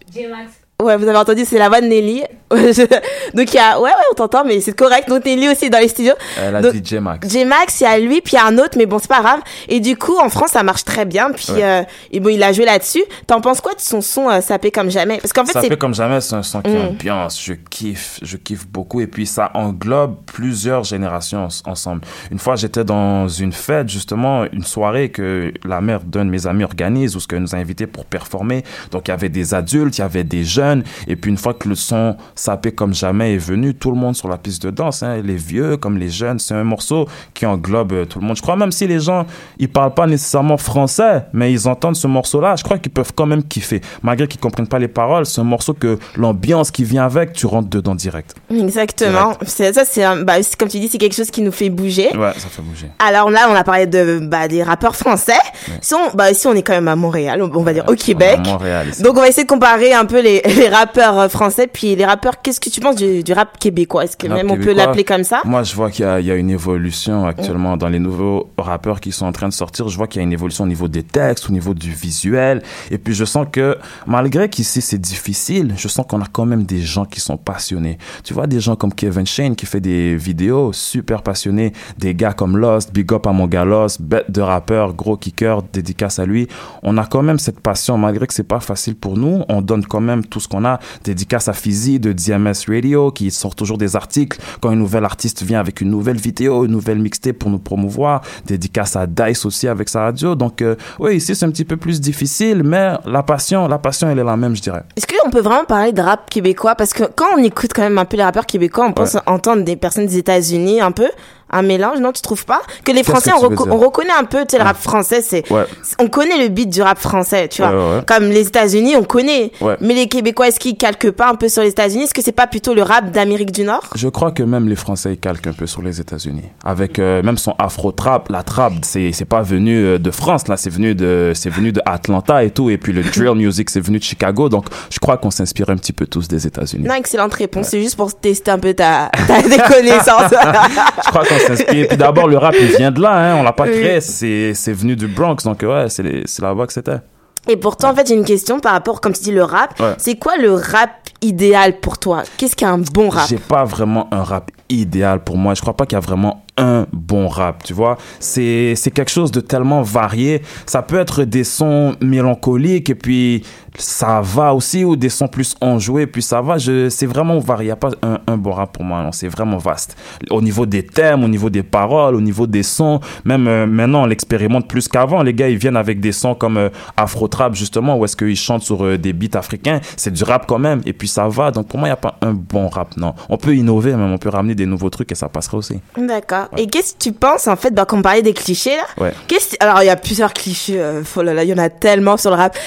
Ouais, vous avez entendu, c'est la voix de Nelly. Donc, il y a, ouais, ouais, on t'entend, mais c'est correct. Donc, Nelly aussi est dans les studios. Elle a Donc, dit J-Max. J-Max, il y a lui, puis il y a un autre, mais bon, c'est pas grave. Et du coup, en France, ça marche très bien. Puis, Ouais. euh, et bon, il a joué là-dessus. T'en penses quoi de son son euh, sapé comme jamais? Parce qu'en fait, fait comme jamais, c'est un son qui Mm. ambiance. Je kiffe, je kiffe beaucoup. Et puis, ça englobe plusieurs générations ens- ensemble. Une fois, j'étais dans une fête, justement, une soirée que la mère d'un de mes amis organise, où ce qu'elle nous a invités pour performer. Donc, il y avait des adultes, il y avait des jeunes. Et puis, une fois que le son sapé comme jamais est venu, tout le monde sur la piste de danse, hein, les vieux comme les jeunes, c'est un morceau qui englobe euh, tout le monde. Je crois même si les gens, ils parlent pas nécessairement français, mais ils entendent ce morceau-là, je crois qu'ils peuvent quand même kiffer. Malgré qu'ils comprennent pas les paroles, c'est un morceau que l'ambiance qui vient avec, tu rentres dedans direct. Exactement. C'est ça, c'est bah, c'est comme tu dis, c'est quelque chose qui nous fait bouger. Ouais, ça fait bouger. Alors là, on a parlé de bah, des rappeurs français. Ici, on, bah, ici, on est quand même à Montréal, on, on va dire au Québec. Montréal. Donc, on va essayer de comparer un peu les, les rappeurs euh, français puis les rappeurs. Qu'est-ce que tu penses du, du rap québécois? Est-ce que Rap même on peut l'appeler comme ça? Moi, je vois qu'il y, y a une évolution actuellement dans les nouveaux rappeurs qui sont en train de sortir. Je vois qu'il y a une évolution au niveau des textes, au niveau du visuel. Et puis, je sens que malgré qu'ici, c'est difficile, je sens qu'on a quand même des gens qui sont passionnés. Tu vois, des gens comme Kevin Shane qui fait des vidéos super passionnés. Des gars comme Lost, Big Up à mon gars Lost, bête de rappeur, gros kicker, dédicace à lui. On a quand même cette passion, malgré que c'est pas facile pour nous. On donne quand même tout ce qu'on a. Dédicace à Fizzy de DMS Radio qui sort toujours des articles quand un nouvel artiste vient avec une nouvelle vidéo, une nouvelle mixtape pour nous promouvoir. Dédicace à Dice aussi avec sa radio. Donc, euh, oui, ici, c'est un petit peu plus difficile, mais la passion, la passion, elle est la même, je dirais. Est-ce qu'on peut vraiment parler de rap québécois? Parce que quand on écoute quand même un peu les rappeurs québécois, on pense Ouais. entendre des personnes des États-Unis un peu. Un mélange, non, tu trouves pas Que les Français, que on, reco- reconnaît un peu, tu sais, le rap français, c'est. Ouais. On connaît le beat du rap français, tu vois. Ouais, ouais, ouais. Comme les États-Unis, on connaît. Mais les Québécois, est-ce qu'ils calquent pas un peu sur les États-Unis? Est-ce que c'est pas plutôt le rap d'Amérique du Nord? Je crois que même les Français ils calquent un peu sur les États-Unis. Avec euh, même son afro-trap, la trap, c'est pas venu euh, de France là, c'est venu de c'est venu de Atlanta et tout et puis le drill music c'est venu de Chicago. Donc je crois qu'on s'inspire un petit peu tous des États-Unis. Non, excellente réponse. C'est juste pour tester un peu ta, ta des connaissances. Je crois qu'on s'inspire. Puis d'abord le rap il vient de là, hein, on l'a pas créé, c'est c'est venu du Bronx donc ouais, c'est c'est là-bas que c'était. Et pourtant, en fait, j'ai une question par rapport, comme tu dis, le rap. Ouais. C'est quoi le rap idéal pour toi? Qu'est-ce qu'un bon rap? J'ai pas vraiment un rap idéal pour moi. Je crois pas qu'il y a vraiment un bon rap, tu vois. C'est quelque chose de tellement varié. Ça peut être des sons mélancoliques et puis ça va aussi ou des sons plus enjoués puis ça va. C'est vraiment varié. Il y a pas un, un bon rap pour moi. Non, c'est vraiment vaste. Au niveau des thèmes, au niveau des paroles, au niveau des sons, même euh, maintenant on l'expérimente plus qu'avant. Les gars ils viennent avec des sons comme euh, Afro Trap justement où est-ce qu'ils chantent sur euh, des beats africains. C'est du rap quand même et puis ça va. Donc pour moi il y a pas un bon rap. Non, on peut innover même, on peut ramener des nouveaux trucs et ça passera aussi. D'accord. Et qu'est-ce que tu penses, en fait, bah, qu'on parlait des clichés, là Ouais. Qu'est-ce Alors, il y a plusieurs clichés. euh, là il y en a tellement sur le rap.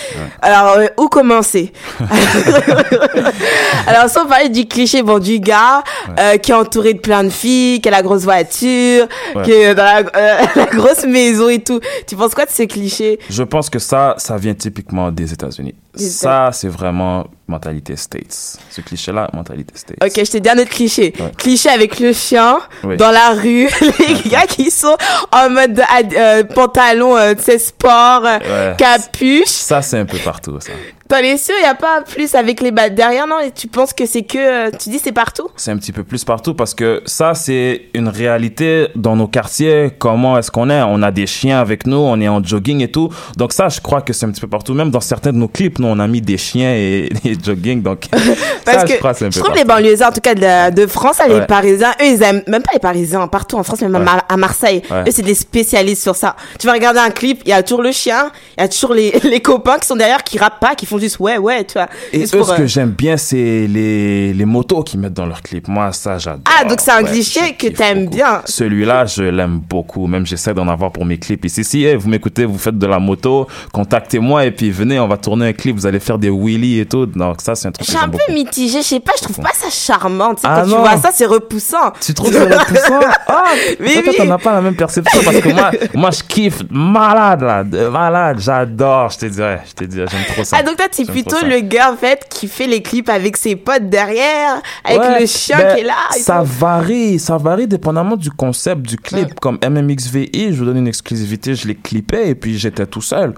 Alors, euh, où commencer? Alors, sans parler du cliché, bon, du gars euh, qui est entouré de plein de filles, qui a la grosse voiture, qui est dans la, euh, la grosse maison et tout. Tu penses quoi de ce cliché Je pense que ça, ça vient typiquement des États-Unis. Ça, c'est vraiment mentalité States. Ce cliché-là, mentalité States. Ok, je t'ai dit un autre cliché. Ouais. Cliché avec le chien Oui. dans la rue, les gars qui sont en mode euh, pantalon, euh, sport, euh, Ouais. capuche. Ça, c'est un peu partout, ça. T'en es sûr, il n'y a pas plus avec les battes derrière, non? Et tu penses que c'est que. euh, tu dis c'est partout? C'est un petit peu plus partout parce que ça, c'est une réalité dans nos quartiers. Comment est-ce qu'on est? On a des chiens avec nous, on est en jogging et tout. Donc ça, je crois que c'est un petit peu partout. Même dans certains de nos clips, nous, on a mis des chiens et des jogging. Donc Parce ça, que je crois que c'est un peu je trouve partout. les banlieusards, en tout cas de, la- de France, là, les Ouais. Parisiens, eux, ils aiment, même pas les Parisiens, partout en France, même à Ouais. Mar- à Marseille, Ouais. eux, c'est des spécialistes sur ça. Tu vas regarder un clip, il y a toujours le chien, il y a toujours les, les copains qui sont derrière, qui rappent pas, qui font juste ouais, ouais, tu vois. Et eux, pour, ce euh, que j'aime bien, c'est les, les motos qu'ils mettent dans leurs clips. Moi, ça, j'adore. Ah, donc c'est un Ouais, cliché que t'aimes bien. Celui-là, je l'aime beaucoup. Même j'essaie d'en avoir pour mes clips. Ici, si eh, vous m'écoutez, vous faites de la moto, contactez-moi et puis venez, on va tourner un clip. Vous allez faire des wheelies et tout. Donc ça, c'est un truc Je suis un peu beaucoup. mitigée, je sais pas, je trouve pas ça charmant. Tu sais, Ah quand non. tu vois ça, c'est repoussant. Tu trouves ça repoussant? Ah, Mais toi, t'en as pas la même perception parce que moi, moi, je kiffe malade là, de malade. J'adore. Je te dirais, je te dirais, j'aime trop ça. Ah, donc toi, t'es plutôt le gars, en fait, qui fait les clips avec ses potes derrière, avec Ouais, le chien ben, qui est là. Ça tout. varie, ça varie dépendamment du concept du clip. Comme MMXVI, je vous donne une exclusivité, je l'ai clippé et puis j'étais tout seul.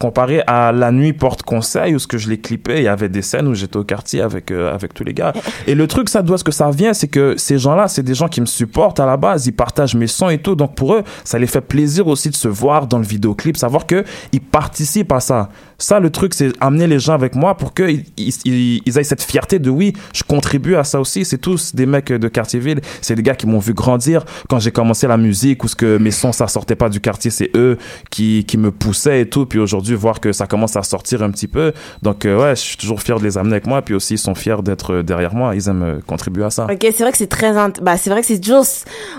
Comparé à La Nuit Porte Conseil, où ce que je l'ai clippé, il y avait des scènes où j'étais au quartier avec, euh, avec tous les gars. Et le truc, ça doit ce que ça vient, c'est que ces gens-là, c'est des gens qui me supportent à la base, ils partagent mes sons et tout. Donc pour eux, ça les fait plaisir aussi de se voir dans le vidéoclip, savoir que ils participent à ça. Ça, le truc, c'est amener les gens avec moi pour qu'ils ils, ils, ils aient cette fierté de oui, je contribue à ça aussi. C'est tous des mecs de quartier-ville. C'est des gars qui m'ont vu grandir. Quand j'ai commencé la musique, ou ce que mes sons, ça sortait pas du quartier, c'est eux qui, qui me poussaient et tout. Puis aujourd'hui, voir que ça commence à sortir un petit peu. Donc, euh, ouais, je suis toujours fier de les amener avec moi. Puis aussi, ils sont fiers d'être euh, derrière moi. Ils aiment euh, contribuer à ça. Ok, c'est vrai que c'est très, bah, c'est vrai que c'est toujours,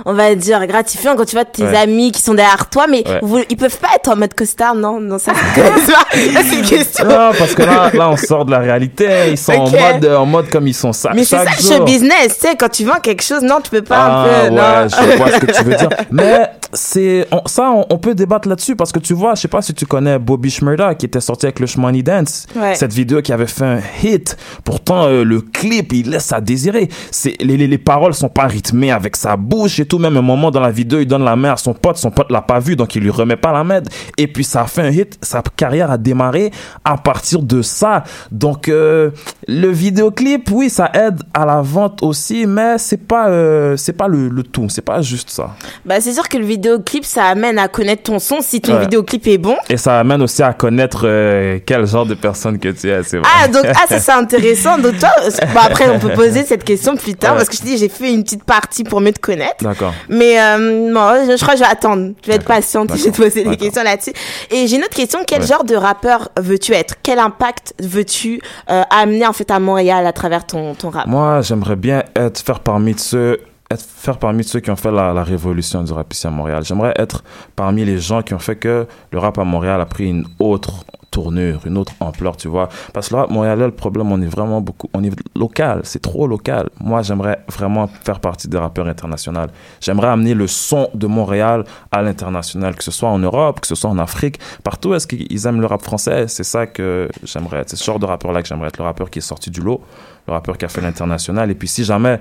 on va dire, gratifiant quand tu vois tes Ouais. amis qui sont derrière toi, mais Ouais. vous- ils peuvent pas être en mode costard, non, non, ça, c'est une question. Non, parce que là, là, on sort de la réalité. Ils sont en mode, en mode comme ils sont ça. Mais c'est ça le show business, tu sais, quand tu vends quelque chose, non, tu peux pas Ah un peu, ouais, non. je vois ce que tu veux dire. Mais c'est ça, on, on peut débattre là-dessus parce que tu vois, je sais pas si tu connais Bobby Shmurda qui était sorti avec le Shmoney Dance. Ouais. Cette vidéo qui avait fait un hit. Pourtant, euh, le clip, il laisse à désirer. C'est les, les, les paroles sont pas rythmées avec sa bouche et tout. Même un moment dans la vidéo, il donne la main à son pote. Son pote l'a pas vu, donc il lui remet pas la main. Et puis ça a fait un hit. Sa carrière a démarré à partir de ça. Donc euh, le vidéoclip, oui, ça aide à la vente aussi, mais c'est pas euh, c'est pas le, le tout. C'est pas juste ça. Bah, c'est sûr que le vidéoclip, ça amène à connaître ton son si ton Ouais. vidéoclip est bon. Et ça amène aussi à connaître euh, quel genre de personne que tu es. Vrai. Ah, donc, ah, ça, c'est intéressant. Donc, toi, après, on peut poser cette question plus tard Ouais. parce que je te dis, j'ai fait une petite partie pour mieux te connaître. D'accord. Mais euh, non, je, je crois que je vais attendre. Je vais être patiente. Je vais te poser des questions là-dessus. Et j'ai une autre question. Quel Ouais. genre de rappeur veux-tu être? Quel impact veux-tu euh, amener en fait à Montréal à travers ton, ton rap? Moi, j'aimerais bien être faire parmi ceux être faire parmi ceux qui ont fait la, la révolution du rap ici à Montréal. J'aimerais être parmi les gens qui ont fait que le rap à Montréal a pris une autre tournure, une autre ampleur, tu vois. Parce que le rap montréalais, le problème, on est vraiment beaucoup, on est local, c'est trop local. Moi, j'aimerais vraiment faire partie des rappeurs internationaux. J'aimerais amener le son de Montréal à l'international, que ce soit en Europe, que ce soit en Afrique, partout est-ce qu'ils aiment le rap français? C'est ça que j'aimerais être. C'est ce genre de rappeur-là que j'aimerais être, le rappeur qui est sorti du lot, le rappeur qui a fait l'international. Et puis si jamais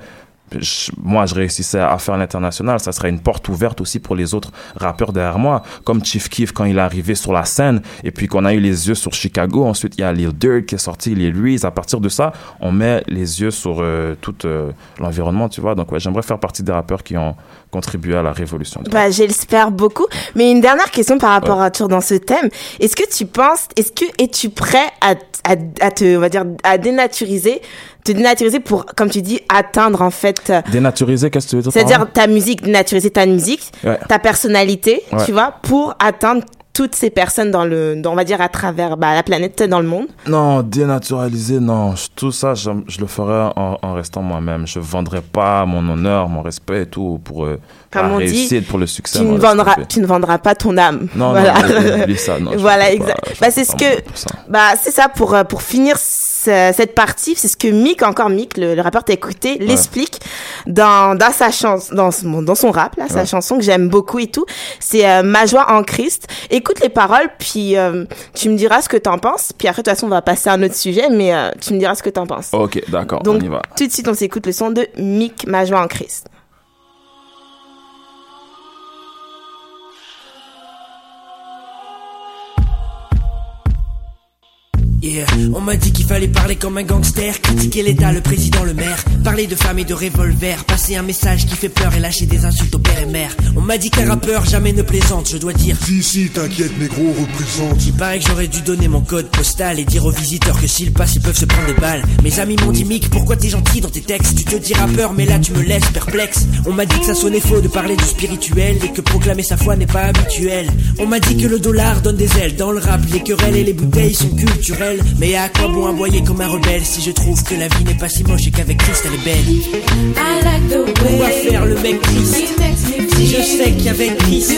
moi, je réussissais à faire l'international, ça serait une porte ouverte aussi pour les autres rappeurs derrière moi. Comme Chief Keef quand il est arrivé sur la scène, et puis qu'on a eu les yeux sur Chicago. Ensuite, il y a Lil Durk qui est sorti, Lil Reese. À partir de ça, on met les yeux sur euh, tout euh, l'environnement, tu vois. Donc, j'aimerais faire partie des rappeurs qui ont contribué à la révolution. Bah, j'espère beaucoup. Mais une dernière question par rapport à toujours dans ce thème. Est-ce que tu penses, est-ce que es-tu prêt à, à, à te, on va dire, à dénaturiser, te dénaturiser pour, comme tu dis, atteindre en fait, euh, Dénaturiser, qu'est-ce que tu veux dire c'est-à-dire ta musique, dénaturiser ta musique, Ouais. ta personnalité, Ouais. tu vois, pour atteindre toutes ces personnes dans le, dans, on va dire à travers bah, la planète, dans le monde. Non, dénaturaliser, non. Tout ça, je, je le ferais en, en restant moi-même. Je vendrais pas mon honneur, mon respect et tout pour euh, Comme la on dit, réussite, pour le succès. Tu ne vendras, tu ne vendras pas ton âme. Non, voilà. non, oublie ça, non, voilà, exact. Bah, c'est ce que, bah, c'est ça pour, euh, pour finir ce- cette partie, c'est ce que Mick, encore Mick, le, le rappeur t'as écouté, l'explique dans, dans sa chanson, dans son, dans son rap, là, sa chanson que j'aime beaucoup et tout. C'est euh, Ma joie en Christ. Écoute les paroles, puis euh, tu me diras ce que t'en penses. Puis après, de toute façon, on va passer à un autre sujet, mais euh, tu me diras ce que t'en penses. Ok, d'accord, Donc, on y va. tout de suite, on s'écoute le son de Mick, Ma joie en Christ. Yeah. On m'a dit qu'il fallait parler comme un gangster, critiquer l'État, le président, le maire, parler de femmes et de revolver, passer un message qui fait peur et lâcher des insultes au père et mère. On m'a dit qu'un rappeur jamais ne plaisante, je dois dire. Si, si, t'inquiète, négro, représente. Il paraît que j'aurais dû donner mon code postal et dire aux visiteurs que s'ils passent, ils peuvent se prendre des balles. Mes amis m'ont dit, Mick, pourquoi t'es gentil dans tes textes? Tu te dis rappeur, mais là tu me laisses perplexe. On m'a dit que ça sonnait faux de parler du spirituel et que proclamer sa foi n'est pas habituel. On m'a dit que le dollar donne des ailes dans le rap, les querelles et les bouteilles sont culturelles. Mais à quoi bon aboyer comme un rebelle si je trouve que la vie n'est pas si moche et qu'avec Christ elle est belle? Pourquoi faire le mec triste Si je sais qu'avec Christ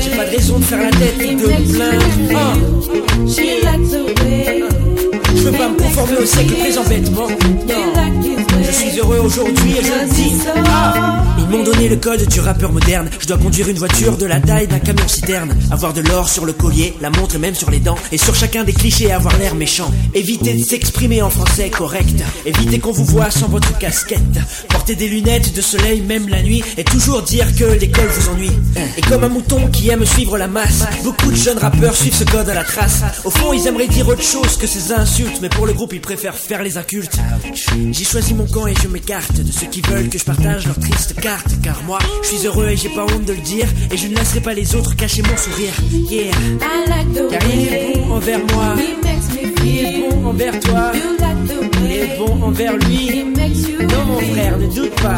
J'ai pas de raison de faire la tête et de me plaindre Ah. Je veux pas me conformer au siècle présent bêtement Non Je suis heureux aujourd'hui je dis. Ah. Ils m'ont donné le code du rappeur moderne. Je dois conduire une voiture de la taille d'un camion citerne. Avoir de l'or sur le collier, la montre même sur les dents. Et sur chacun des clichés avoir l'air méchant. Éviter de s'exprimer en français correct. Éviter qu'on vous voit sans votre casquette Porter des lunettes de soleil même la nuit Et toujours dire que l'école vous ennuie. Et comme un mouton qui aime suivre la masse Beaucoup de jeunes rappeurs suivent ce code à la trace. Au fond ils aimeraient dire autre chose que ces insultes Mais pour le groupe ils préfèrent faire les incultes. J'ai choisi mon camp et je m'écarte De ceux qui veulent que je partage leur triste carte Car moi je suis heureux et j'ai pas honte de le dire Et je ne laisserai pas les autres cacher mon sourire. Yeah. Car il est bon envers moi est bon envers toi. Il est bon envers lui. Non mon frère ne doute pas.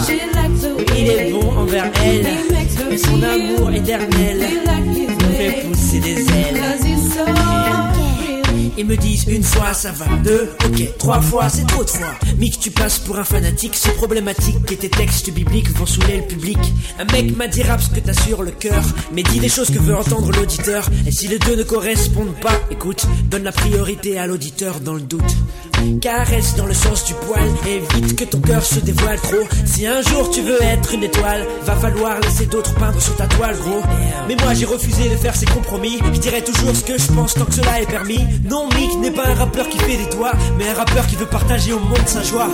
Il est bon envers elle. Et son amour éternel Me fait pousser des ailes ils me disent une fois ça va, deux, ok, trois fois c'est trop de fois. Mick, tu passes pour un fanatique, c'est problématique et tes textes bibliques vont saouler le public. Un mec m'a dit rap ce que t'as sur le cœur, mais dis des choses que veut entendre l'auditeur. Et si les deux ne correspondent pas, écoute, donne la priorité à l'auditeur dans le doute. Caresse dans le sens du poil, évite que ton cœur se dévoile trop. Si un jour tu veux être une étoile, va falloir laisser d'autres peindre sur ta toile, gros. Mais moi j'ai refusé de faire ces compromis. Je dirais toujours ce que je pense tant que cela est permis. Non, Mick n'est pas un rappeur qui fait des doigts, mais un rappeur qui veut partager au monde sa joie.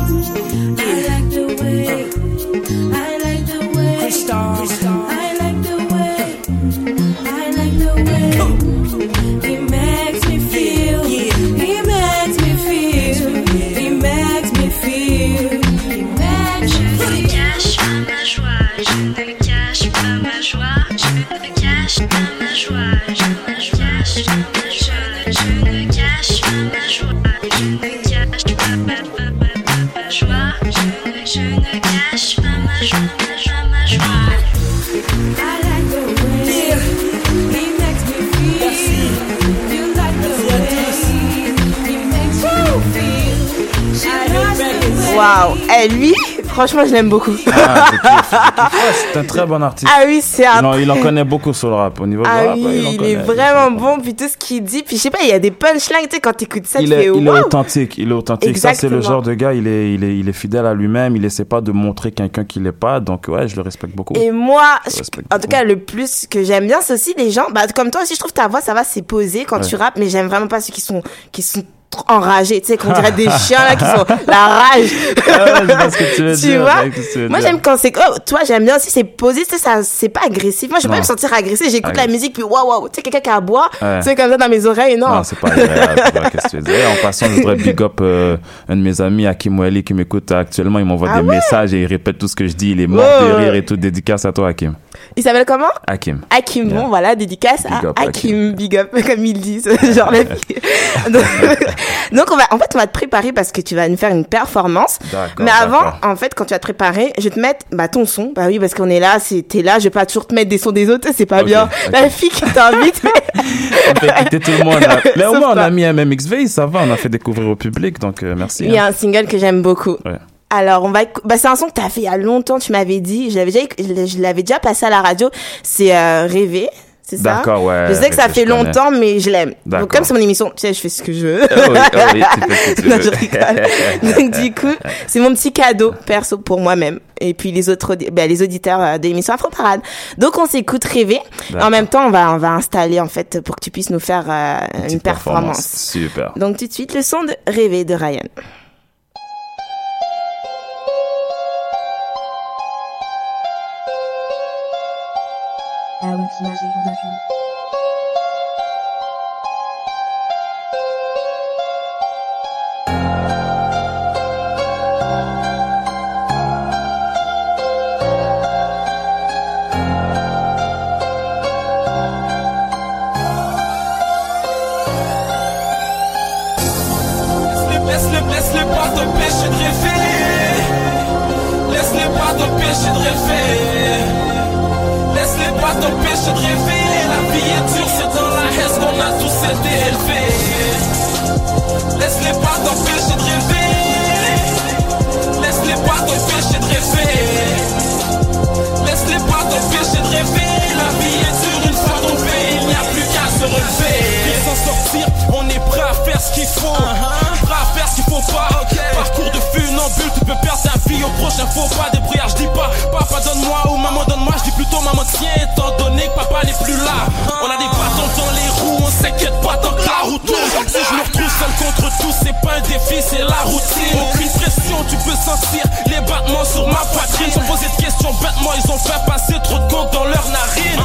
Waouh, eh, lui, franchement, je l'aime beaucoup. Ah, c'est un très bon artiste. Ah oui, c'est un- en, il en connaît beaucoup sur le rap. Au niveau Ah du rap, oui, il en il connaît. est vraiment bon, puis tout ce qu'il dit, puis je sais pas, il y a des punchlines, tu sais, quand t'écoutes ça, il tu est, fais il est authentique, il est authentique. Ça, c'est le Exactement. genre de gars, il est, il est, il est fidèle à lui-même, il essaie pas de montrer quelqu'un qu'il est pas. Donc, ouais, je le respecte beaucoup. Et moi, Je je- respecte en tout cas, le plus que j'aime bien, c'est aussi les gens, bah, comme toi aussi, je trouve ta voix, ça va, c'est posé quand Ouais. tu rappes, mais j'aime vraiment pas ceux qui sont, qui sont enragés, tu sais, qu'on dirait des chiens là qui sont la rage. Ah ouais, je vois ce que tu veux dire, vois? que tu veux Moi j'aime quand c'est oh, toi j'aime bien aussi c'est posé, tu sais ça c'est pas agressif. Moi je peux pas me sentir agressif, j'écoute la musique puis waouh waouh, tu sais quelqu'un qui aboie, Ouais. tu sais comme ça dans mes oreilles, non. Non, c'est pas agréable. je vois Qu'est-ce que tu veux dire. En passant, je voudrais big up euh, un de mes amis, Hakim Wali, qui m'écoute actuellement. Il m'envoie Ah des ouais? messages et il répète tout ce que je dis. Il est mort Oh. de rire et tout. Dédicace à toi, Hakim. Il s'appelle comment? Hakim. Hakim, bon voilà, dédicace Big à up, Hakim, big up, comme ils disent, genre la donc, donc, on va, en fait, on va te préparer parce que tu vas nous faire une performance. Mais avant, en fait, quand tu vas te préparer, je vais te mettre, bah, ton son. Bah oui, parce qu'on est là, t'es là, je vais pas toujours te mettre des sons des autres, c'est pas bien. La fille qui t'invite. On fait quitter tout le monde. là. Mais au moins, on a mis un MXV, ça va. On a fait découvrir au public, donc euh, merci. Il y a hein. un single que j'aime beaucoup. Ouais. Alors, on va, bah, c'est un son que t'as fait il y a longtemps, tu m'avais dit, je l'avais déjà, je l'avais déjà passé à la radio. C'est, euh, Rêver. C'est ça? D'accord, ouais, Je sais que ça fait longtemps, mais je l'aime. Donc, comme c'est mon émission, tu sais, je fais ce que je veux. Ah oui, ah oui, tu fais ce que tu non, je rigole. Donc, du coup, c'est mon petit cadeau perso pour moi-même. Et puis, les autres, ben, les auditeurs euh, de l'émission Afro Parade. Donc, on s'écoute rêver. En même temps, on va, on va installer, en fait, pour que tu puisses nous faire euh, une, Petite performance. Super. Donc, tout de suite, le son de rêver de Ryan. Laisse-les, laisse-les pas t'empêcher de rêver. Pas t'empêcher de rêver. La vie est dure, c'est dans la haine qu'on a tous été élevés. Laisse-les pas t'empêcher de rêver. Laisse-les pas t'empêcher de rêver. Laisse-les pas t'empêcher de rêver. La vie est dure, une fois tombé, il n'y a plus qu'à se relever. S'en sortir, on est prêt à faire ce qu'il faut. Prêt à faire ce qu'il faut pas. Parcours de funambule, tu peux perdre ta vie au prochain faux pas. Débrouillard, je dis pas, papa donne-moi ou maman donne-moi. Je dis plutôt maman tiens, étant donné que papa n'est plus là. On a des Si je me retrouve seul contre tous, c'est pas un défi, c'est la routine. Aucune pression, tu peux sentir les battements sur ma poitrine. Sans poser de questions bêtement, ils ont fait passer trop de coke dans leurs narines.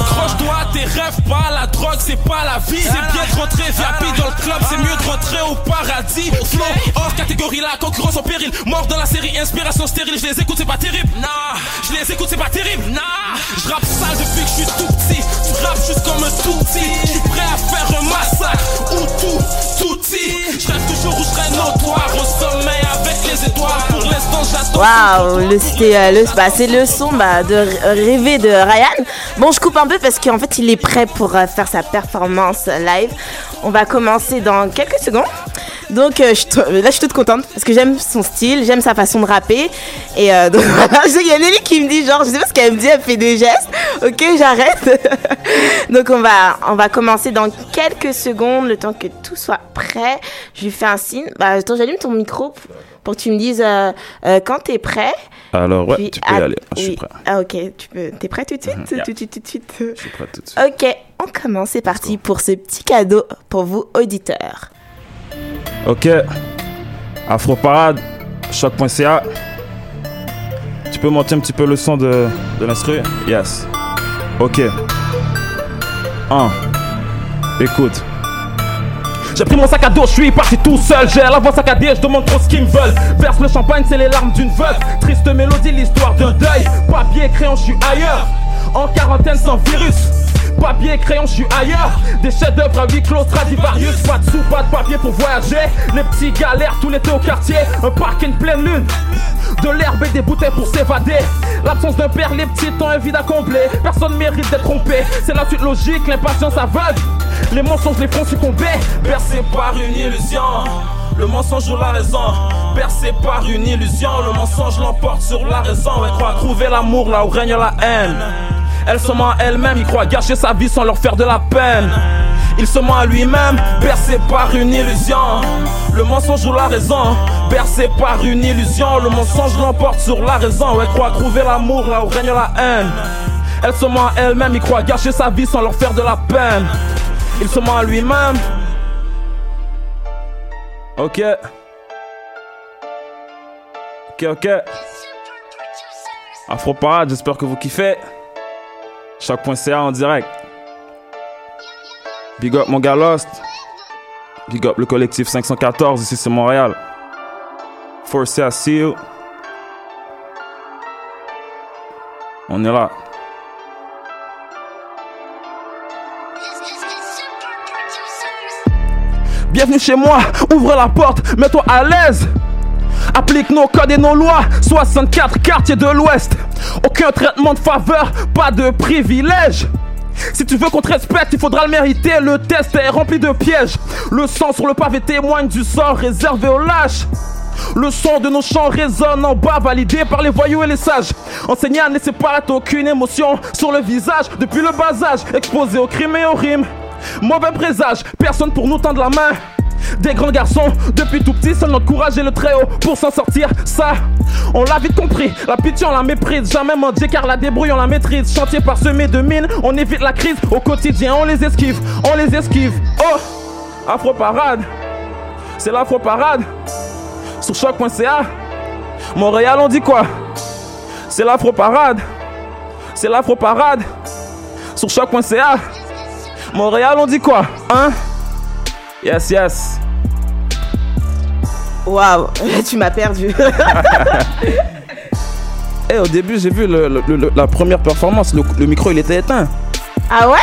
Accroche-toi à tes rêves, pas la drogue, c'est pas la vie. C'est bien de rentrer VIP dans le club, c'est mieux de rentrer au paradis. Flow, hors catégorie, la concurrence en péril. Mort dans la série, inspiration stérile. Je les écoute, c'est pas terrible. Nah, je les écoute, c'est pas terrible. Nah, je rappe sale depuis que je suis tout petit. Tu rappes juste comme un tout petit. Je suis prêt à faire un massacre tout, tout petit. Je rêve toujours où je serai notoire. Au sommeil avec les étoiles. Pour l'instant, j'attends. Waouh, le, c'était, euh, le, bah, c'est le son bah, de r- rêver de Ryan. Bon, je coupe un peu parce qu'en fait, il est prêt pour euh, faire sa performance euh, live. On va commencer dans quelques secondes. Donc euh, je, là, je suis toute contente parce que j'aime son style, j'aime sa façon de rapper. Et euh, donc voilà, qu'il y a Nelly qui me dit genre, je sais pas ce qu'elle me dit, elle fait des gestes. Ok, j'arrête. donc on va, on va commencer dans quelques secondes, le temps que tout soit prêt. Je lui fais un signe. Bah, attends, j'allume ton micro pour que tu me dises euh, euh, quand t'es prêt. Alors, ouais, Puis, tu peux y ah, aller. Je suis prêt. Ah, ok, tu peux. T'es prêt tout de suite, yeah. tout de suite, tout de suite. Je suis prêt tout de suite. Ok, on commence. C'est parti pour ce petit cadeau pour vous auditeurs. Ok. Afro Parade, choc.ca. Tu peux monter un petit peu le son de, de l'instru? Yes. Ok. 1. Écoute. J'ai pris mon sac à dos, je suis parti tout seul. J'ai l'avant saccadé, je demande trop ce qu'ils me veulent. Verse le champagne, c'est les larmes d'une veuve. Triste mélodie, l'histoire d'un deuil. Papier, crayon, je suis ailleurs. En quarantaine sans virus. Papier, crayon, je suis ailleurs. Des chefs-d'œuvre à huis clos, Stradivarius. Pas de sous, pas de papier pour voyager. Les petits galères tout l'été au quartier. Un parking pleine lune. De l'herbe et des bouteilles pour s'évader. L'absence d'un père, les petits ont un vide à combler. Personne mérite d'être trompé. C'est la suite logique, l'impatience aveugle. Les mensonges les font succomber. Bercé par une illusion. Le mensonge ou la raison. Bercé par une illusion. Le mensonge l'emporte sur la raison. Elle croit trouver l'amour là où règne la haine. Elle se ment à elle-même, il croit gâcher sa vie sans leur faire de la peine. Il se ment à lui-même, bercé par une illusion. Le mensonge ou la raison, bercé par une illusion. Le mensonge l'emporte sur la raison. Elle croit trouver l'amour là où règne la haine. Elle se ment à elle-même, il croit gâcher sa vie sans leur faire de la peine. Il se ment à lui-même. Ok. Ok, ok. Afro Parade, j'espère que vous kiffez. Choc.ca en direct. Big up mon gars Lost. Big up le collectif 514, ici c'est Montréal. Force à you. On est là. Bienvenue chez moi, ouvre la porte, mets-toi à l'aise. Applique nos codes et nos lois, 64 quartiers de l'Ouest. Aucun traitement de faveur, pas de privilège. Si tu veux qu'on te respecte, il faudra le mériter. Le test est rempli de pièges. Le sang sur le pavé témoigne du sort réservé aux lâches. Le son de nos chants résonne en bas, validé par les voyous et les sages. Enseignant, ne pas aucune émotion sur le visage. Depuis le bas âge, exposé aux crimes et aux rimes. Mauvais présage, personne pour nous tendre la main. Des grands garçons, depuis tout petit, seul notre courage et le très haut pour s'en sortir. Ça, on l'a vite compris. La pitié, on la méprise. Jamais mendier car la débrouille, on la maîtrise. Chantier parsemé de mines, on évite la crise. Au quotidien, on les esquive, on les esquive. Oh, Afro Parade, c'est l'Afro Parade. Sur choc.ca, Montréal, on dit quoi? C'est l'Afro Parade, c'est l'Afro Parade. Sur choc.ca, Montréal, on dit quoi? Hein? Yes, yes. Waouh, tu m'as perdu. Eh, au début, j'ai vu le- le- le- la première performance, le, le micro il était éteint. ah ouais?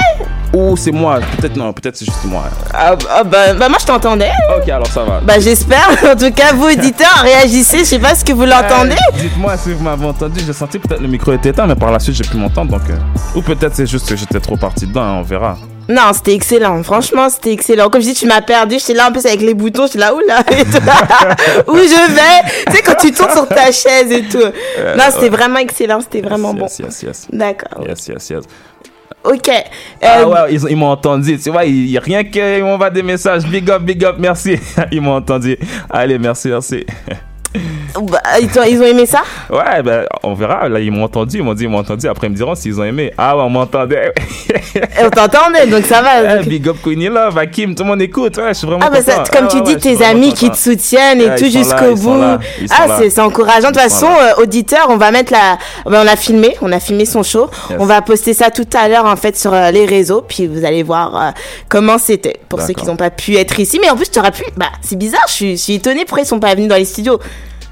Ou c'est moi? Peut-être non, peut-être c'est juste moi. ah, ah, bah, bah, moi je t'entendais. Ok, alors ça va. Bah j'espère. En tout cas, vous auditeurs, réagissez. Je sais pas ce que vous l'entendez. Euh, Dites-moi si vous m'avez entendu. J'ai senti peut-être le micro était éteint, mais par la suite j'ai pu m'entendre. Donc, euh, ou peut-être c'est juste que j'étais trop parti dedans. hein, on verra. Non, c'était excellent. Franchement, c'était excellent. Comme je dis, tu m'as perdu. J'étais là en plus avec les boutons. J'étais là, oula. Où je vais? Tu sais, quand tu tournes sur ta chaise et tout. Euh, non, c'était ouais. vraiment excellent. C'était vraiment bon. Yes, yes, yes. D'accord. Yes, yes, yes. Ok. Ah Euh, ouais, ils, ils m'ont entendu. Tu vois, il rien qu'ils m'envoient des messages. Big up, big up, merci. ils m'ont entendu. Allez, merci, merci. bah, ils, ont, ils ont aimé ça? Ouais, ben, on verra. Là, ils m'ont entendu. Ils m'ont dit, ils m'ont entendu. Après, ils me diront s'ils ont aimé. Ah ouais, on m'entendait. On t'entendait, donc ça va. Eh, big up Queenie Love, Hakim, tout le monde écoute. Ouais, je suis vraiment Ah bah ça, comme Ah tu ouais, dis, ouais, tes amis qui te soutiennent et tout jusqu'au bout. là, Ah c'est encourageant. De toute façon, euh, auditeur, on va mettre la. ben, on a filmé, on a filmé son show. Yes. On va poster ça tout à l'heure en fait sur euh, les réseaux, puis vous allez voir euh, comment c'était pour ceux qui n'ont pas pu être ici. Mais en plus, tu aurais pu. Bah c'est bizarre. Je suis, je suis étonnée pourquoi ils sont pas venus dans les studios?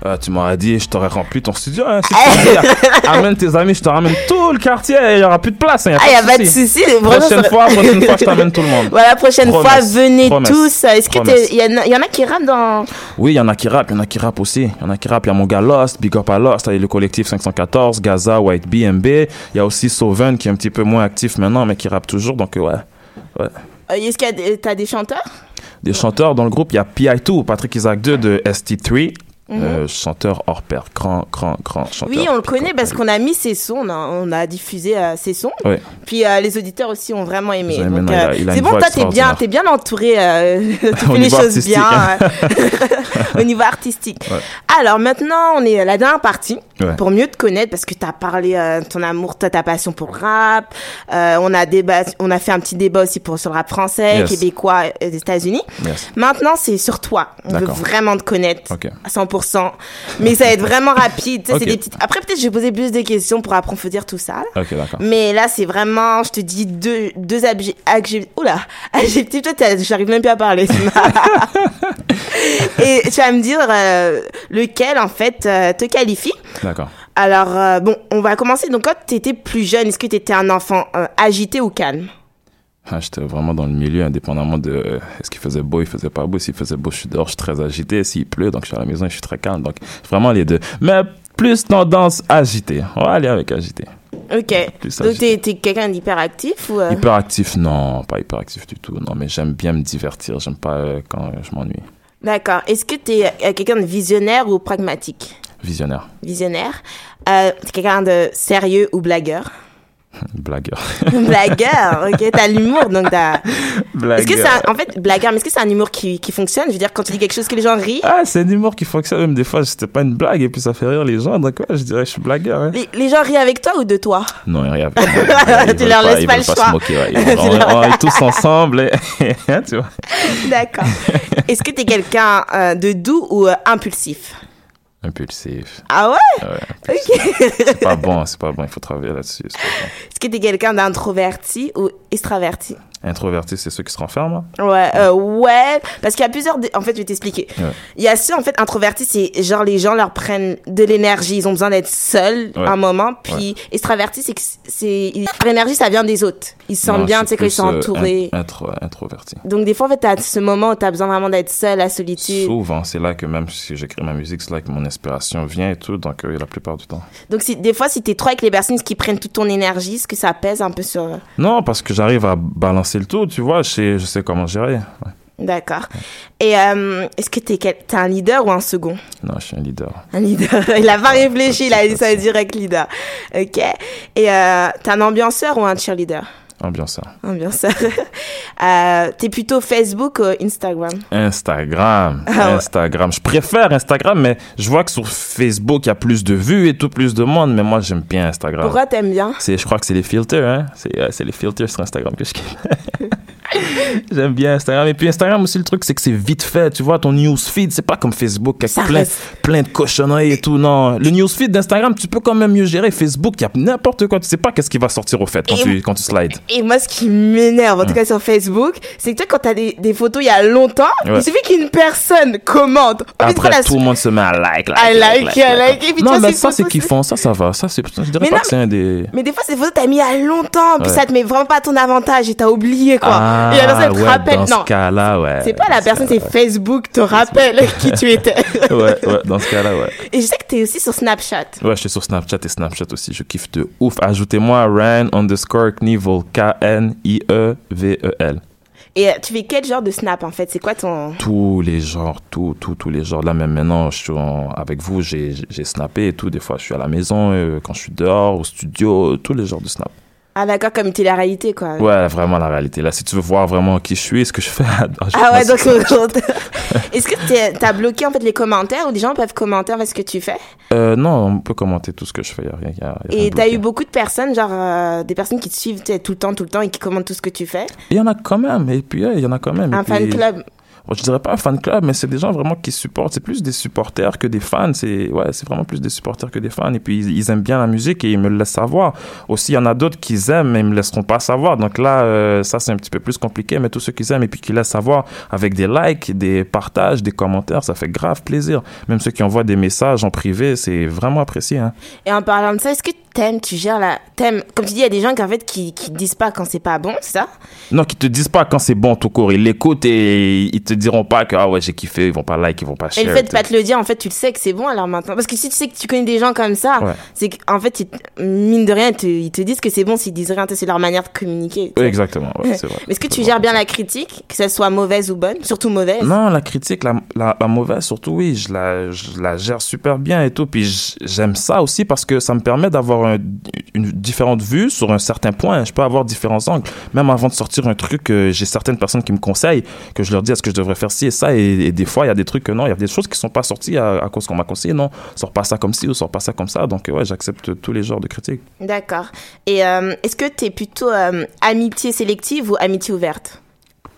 Ah, tu m'aurais dit, je t'aurais rempli ton studio. Hein, si tu dire. amène tes amis, je te ramène tout le quartier. Il y aura plus de place. Hein, Ah, y a pas de souci. Prochaine fois, prochaine fois, je t'amène tout le monde. Voilà, prochaine Promesse, fois, venez promesse, tous. Est-ce que promesse. il y, en a- y en a qui rappent dans. Oui, il y en a qui rappent, il y en a qui rappent aussi. Il y en a qui rappent. Il y a mon gars Lost, Big Up à Lost, il y a le collectif 514, Gaza, White BMB. Il y a aussi Sauven qui est un petit peu moins actif maintenant, mais qui rappe toujours. Donc, ouais. ouais. Euh, Est-ce qu'il y a des- t'as des chanteurs? Des chanteurs dans le groupe, il y a PI2, Patrick Isaac 2 de ST3. Mhm. Chanteur hors pair, grand, grand, grand chanteur. Oui, on le connaît parce qu'on a mis ses sons, on a, diffusé euh, ses sons. Oui. Puis euh, les auditeurs aussi ont vraiment aimé. c'est bon, toi, t'es bien, es bien entouré, euh, tu fais les choses bien au niveau artistique. Alors maintenant, on est à la dernière partie pour mieux te connaître parce que t'as parlé de ton amour, ta passion pour le rap. on a débat, on a fait un petit débat aussi pour sur le rap français, yes. québécois, des États-Unis. Yes. Maintenant, c'est sur toi. On veut vraiment te connaître. Okay. 100% mais ça va être vraiment rapide. Okay. Des petites... Après, peut-être, je vais poser plus de questions pour approfondir tout ça. Mais là, c'est vraiment, je te dis, deux, deux abje... Abje... Oula, adjectifs. Toi, j'arrive même plus à parler. Et tu vas me dire euh, lequel, en fait, euh, te qualifie. D'accord. Alors, euh, bon, on va commencer. Donc, quand tu étais plus jeune, est-ce que tu étais un enfant agité ou calme? Ah, J'étais vraiment dans le milieu, indépendamment de euh, est-ce qu'il faisait beau, il faisait pas beau. S'il faisait beau, je suis dehors, je suis très agité. S'il pleut, donc je suis à la maison, je suis très calme. Donc vraiment les deux. Mais plus tendance agité. On va aller avec agité. Ok. Plus Donc, t'es es quelqu'un d'hyperactif ou... euh, Hyperactif, non, pas hyperactif du tout. Non, mais j'aime bien me divertir. J'aime pas euh, quand je m'ennuie. D'accord. Est-ce que tu es quelqu'un de visionnaire ou pragmatique? Visionnaire. Visionnaire. T'es quelqu'un de sérieux ou blagueur? Blagueur. blagueur, ok, t'as l'humour, donc t'as. Est-ce que c'est Blagueur. en fait blagueur, mais est-ce que c'est un humour qui, qui fonctionne? Je veux dire, quand tu dis quelque chose que les gens rient, Ah, c'est un humour qui fonctionne. Même des fois, c'était pas une blague et puis ça fait rire les gens. Donc, ouais, je dirais je suis blagueur. hein. les, les gens rient avec toi ou de toi? Non, il y a rien. Ils Tu leur laisses ils pas le pas choix. se moquer. ouais. Ils leur- on, est tous ensemble. et- tu vois. D'accord. Est-ce que t'es quelqu'un euh, de doux ou euh, impulsif? Impulsif. Ah ouais? Ouais, Ok. c'est pas bon, c'est pas bon. Il faut travailler là-dessus. Est-ce que t'es quelqu'un d'introverti ou extraverti? Introverti, c'est ceux qui se renferment. Ouais, euh, ouais, parce qu'il y a plusieurs. En fait, je vais t'expliquer. Ouais. Il y a ceux, en fait, introvertis, c'est genre les gens leur prennent de l'énergie, ils ont besoin d'être seuls Ouais. un moment. Puis extravertis, c'est que c'est. Leur énergie, ça vient des autres. Ils se sentent Non, bien, tu sais, suis quand ils sont euh, entourés. in- intro- introverti. Donc, des fois, en fait, t'as ce moment où t'as besoin vraiment d'être seul, la solitude. Souvent, c'est là que même si j'écris ma musique, c'est là que mon inspiration vient et tout. Donc, euh, la plupart du temps. Donc, si, des fois, si t'es trop avec les personnes qui prennent toute ton énergie, est-ce que ça pèse un peu sur. Non, parce que j'arrive à balancer le tout, tu vois. Je sais, je sais comment gérer. Ouais. D'accord. Et euh, est-ce que t'es, quel- t'es un leader ou un second? Non, je suis un leader. Un leader. Il a pas réfléchi, il a dit ça direct leader. Ok. Et euh, t'es un ambianceur ou un cheerleader? Ambianceur. Ambianceur. euh, t'es plutôt Facebook ou Instagram? Instagram. Ah ouais. Instagram. Je préfère Instagram, mais je vois que sur Facebook, il y a plus de vues et tout, plus de monde. Mais moi, j'aime bien Instagram. Pourquoi t'aimes bien? Je crois que c'est les filtres, hein. C'est, euh, c'est les filtres sur Instagram que je kiffe. J'aime bien Instagram. Et puis Instagram aussi, le truc, c'est que c'est vite fait. Tu vois, ton newsfeed, c'est pas comme Facebook avec plein, reste- plein de cochonneries et tout. Non, le newsfeed d'Instagram, tu peux quand même mieux gérer. Facebook, il y a n'importe quoi. Tu sais pas qu'est-ce qui va sortir au fait quand, Et- tu, quand tu slides. Et moi, ce qui m'énerve, en tout cas sur Facebook, c'est que toi, quand t'as des, des photos il y a longtemps, Ouais. il suffit qu'une personne commente. Au Après, la- tout le monde se met à like, like, I like, like, like. Et puis, tu non, mais ça, c'est kiffant. Ça, ça va. Ça, c'est, je dirais Mais pas non, que c'est un des. Mais des fois, ces photos, t'as mis a longtemps, puis Ouais. ça te met vraiment pas à ton avantage et t'as oublié, quoi. Ah, et la personne te ouais, rappelle. dans non. ce cas-là, ouais. C'est pas la personne, c'est Facebook te rappelle qui tu étais. ouais, ouais, dans ce cas-là, ouais. Et je sais que t'es aussi sur Snapchat. Ouais, je suis sur Snapchat et Snapchat aussi. Je kiffe de ouf. Ajoutez-moi Ran underscore Knievel. E K-N-I-E-V-E-L. Et euh, tu fais quel genre de snap en fait? C'est quoi ton. Tous les genres, tout, tout, tous les genres. Là, même maintenant, je suis en- avec vous, j'ai j'ai snappé et tout. Des fois, je suis à la maison, euh, quand je suis dehors, au studio, tous les genres de snap. Ah d'accord, comme la réalité quoi. Ouais, vraiment la réalité. Là, si tu veux voir vraiment qui je suis, ce que je fais. Ah ouais, donc est-ce que t'as bloqué en fait les commentaires ou des gens peuvent commenter en fait ce que tu fais? Euh, non, on peut commenter tout ce que je fais. Y a rien- y a- y a rien Et t'as eu beaucoup de personnes, genre euh, des personnes qui te suivent tout le temps, tout le temps et qui commentent tout ce que tu fais? Il y en a quand même. Et puis, ouais, il y en a quand même. Et Un fan puis- club je dirais pas un fan club, mais c'est des gens vraiment qui supportent. C'est plus des supporters que des fans. C'est ouais, c'est vraiment plus des supporters que des fans. Et puis ils, aiment bien la musique et ils me le laissent savoir. Aussi, il y en a d'autres qui aiment, mais ils me laisseront pas savoir. Donc là, euh, ça c'est un petit peu plus compliqué. Mais tous ceux qui aiment et puis qui laissent savoir avec des likes, des partages, des commentaires, ça fait grave plaisir. Même ceux qui envoient des messages en privé, c'est vraiment apprécié. Hein. Et en parlant de ça, est-ce que t'aimes, tu gères la. T'aimes, comme tu dis, il y a des gens qui en fait qui, qui disent pas quand c'est pas bon, c'est ça? Non, qui te disent pas quand c'est bon tout court. Ils l'écoutent et ils te diront pas que ah ouais j'ai kiffé. Ils vont pas like, ils vont pas Et share. le fait de pas te le dire, en fait, tu le sais que c'est bon alors maintenant. Parce que si tu sais que tu connais des gens comme ça, Ouais. c'est qu'en fait, ils- mine de rien, ils te, ils te disent que c'est bon s'ils disent rien, c'est leur manière de communiquer. Oui, exactement. ouais, c'est vrai. Mais est-ce que tu gères bien la critique, que ce soit mauvaise ou bonne, surtout mauvaise? Non, la critique, la, la, la mauvaise, surtout, oui, je la, je la gère super bien et tout. Puis j'aime ça aussi parce que ça me permet d'avoir un- une différente vue sur un certain point. Je peux avoir différents angles. Même avant de sortir un truc, euh, j'ai certaines personnes qui me conseillent, que je leur dis est-ce que je devrais faire ci et ça? Et, des fois, il y a des trucs que non, il y a des choses qui sont pas sorties à, cause qu'on m'a conseillé. Non, sors pas ça comme ci ou sors pas ça comme ça. Donc, ouais, j'accepte tous les genres de critiques. D'accord. Et euh, est-ce que tu es plutôt euh, amitié sélective ou amitié ouverte?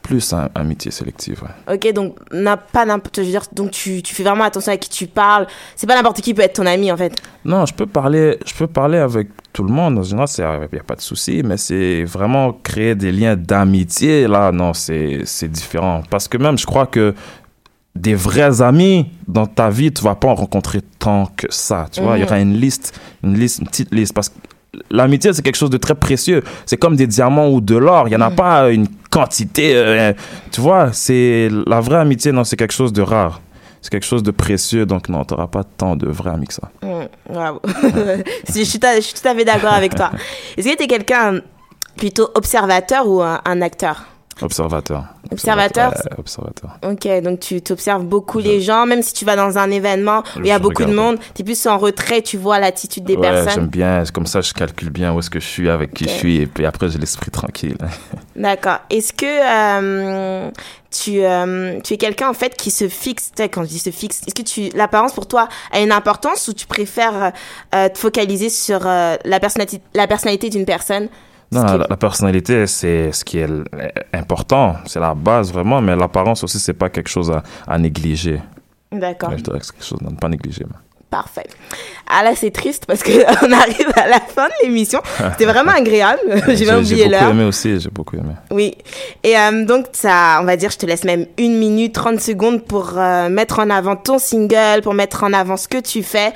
Plus hein, amitié sélective, ouais. Ok, donc n'a pas n'importe, je veux dire, donc tu, tu fais vraiment attention à qui tu parles. C'est pas n'importe qui peut être ton ami en fait. Non, je peux parler, je peux parler avec tout le monde. En général, il n'y a pas de souci, mais c'est vraiment créer des liens d'amitié. Là, non, c'est c'est différent. Parce que même, je crois que des vrais amis dans ta vie, tu vas pas en rencontrer tant que ça. Tu vois, il y aura une liste, une liste, une petite liste. Parce que l'amitié, c'est quelque chose de très précieux. C'est comme des diamants ou de l'or. Il n'y en a pas une quantité. euh, tu vois, c'est la vraie amitié, non, c'est quelque chose de rare. C'est quelque chose de précieux, donc non, tu n'auras pas tant de vrais amis que ça. Mmh, bravo. je, suis ta- je suis tout à fait d'accord avec toi. Est-ce que tu es quelqu'un plutôt observateur ou un, un acteur? Observateur. Observateur observateur. Ok, donc tu observes beaucoup les gens, même si tu vas dans un événement où il y a beaucoup de monde, tu es plus en retrait, tu vois l'attitude des ouais, j'aime personnes. bien. Comme ça, je calcule bien où est-ce que je suis, avec qui je suis, et puis après, j'ai l'esprit tranquille. D'accord. Est-ce que euh, tu, euh, tu es quelqu'un en fait qui se fixe, tu sais, quand je dis se fixe, est-ce que tu l'apparence pour toi a une importance ou tu préfères euh, te focaliser sur la personnalité, la personnalité d'une personne? Non, la, la personnalité, c'est ce qui est important. C'est la base, vraiment. Mais l'apparence aussi, c'est pas quelque chose à, à négliger. D'accord. Ouais, Je dirais que c'est quelque chose à ne pas négliger. mais- Parfait. Ah là, c'est triste parce que on arrive à la fin de l'émission. C'était vraiment agréable. J'ai même oublié J'ai beaucoup l'heure. aimé aussi, j'ai beaucoup aimé. Oui. Et euh, donc, ça, on va dire, je te laisse même une minute, 30 secondes pour euh, mettre en avant ton single, pour mettre en avant ce que tu fais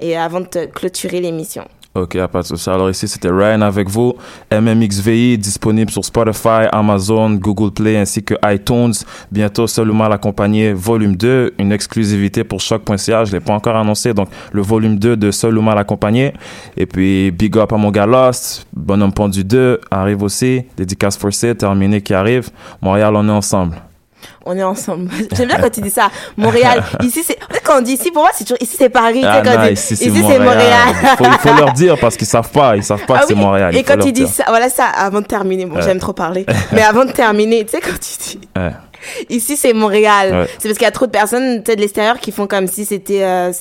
et avant de te clôturer l'émission. Ok, a pas de souci. Alors ici, c'était Ryan avec vous. MMXVI, disponible sur Spotify, Amazon, Google Play ainsi que iTunes. Bientôt, seulement l'accompagné volume 2, une exclusivité pour choc.ca. Je l'ai pas encore annoncé, donc le volume 2 de Seulement l'accompagné. Et puis, big up à mon gars Lost, Bonhomme Pendu 2 arrive aussi. Dédicace forcée, terminé qui arrive. Montréal, on est ensemble. On est ensemble. J'aime bien quand tu dis ça. Montréal. Ici, c'est, en fait, quand on dit ici, pour moi, c'est toujours, ici, c'est Paris. Ah quand non, dit- ici, c'est Montréal. Il faut, leur dire parce qu'ils savent pas. Ils savent pas Ah que c'est Montréal. Il Et quand tu dis ça, voilà ça, avant de terminer. Bon, Ouais. j'aime trop parler. Mais avant de terminer, tu sais, quand tu dis, Ouais. ici, c'est Montréal. Ouais. C'est parce qu'il y a trop de personnes, de l'extérieur qui font comme si c'était, euh,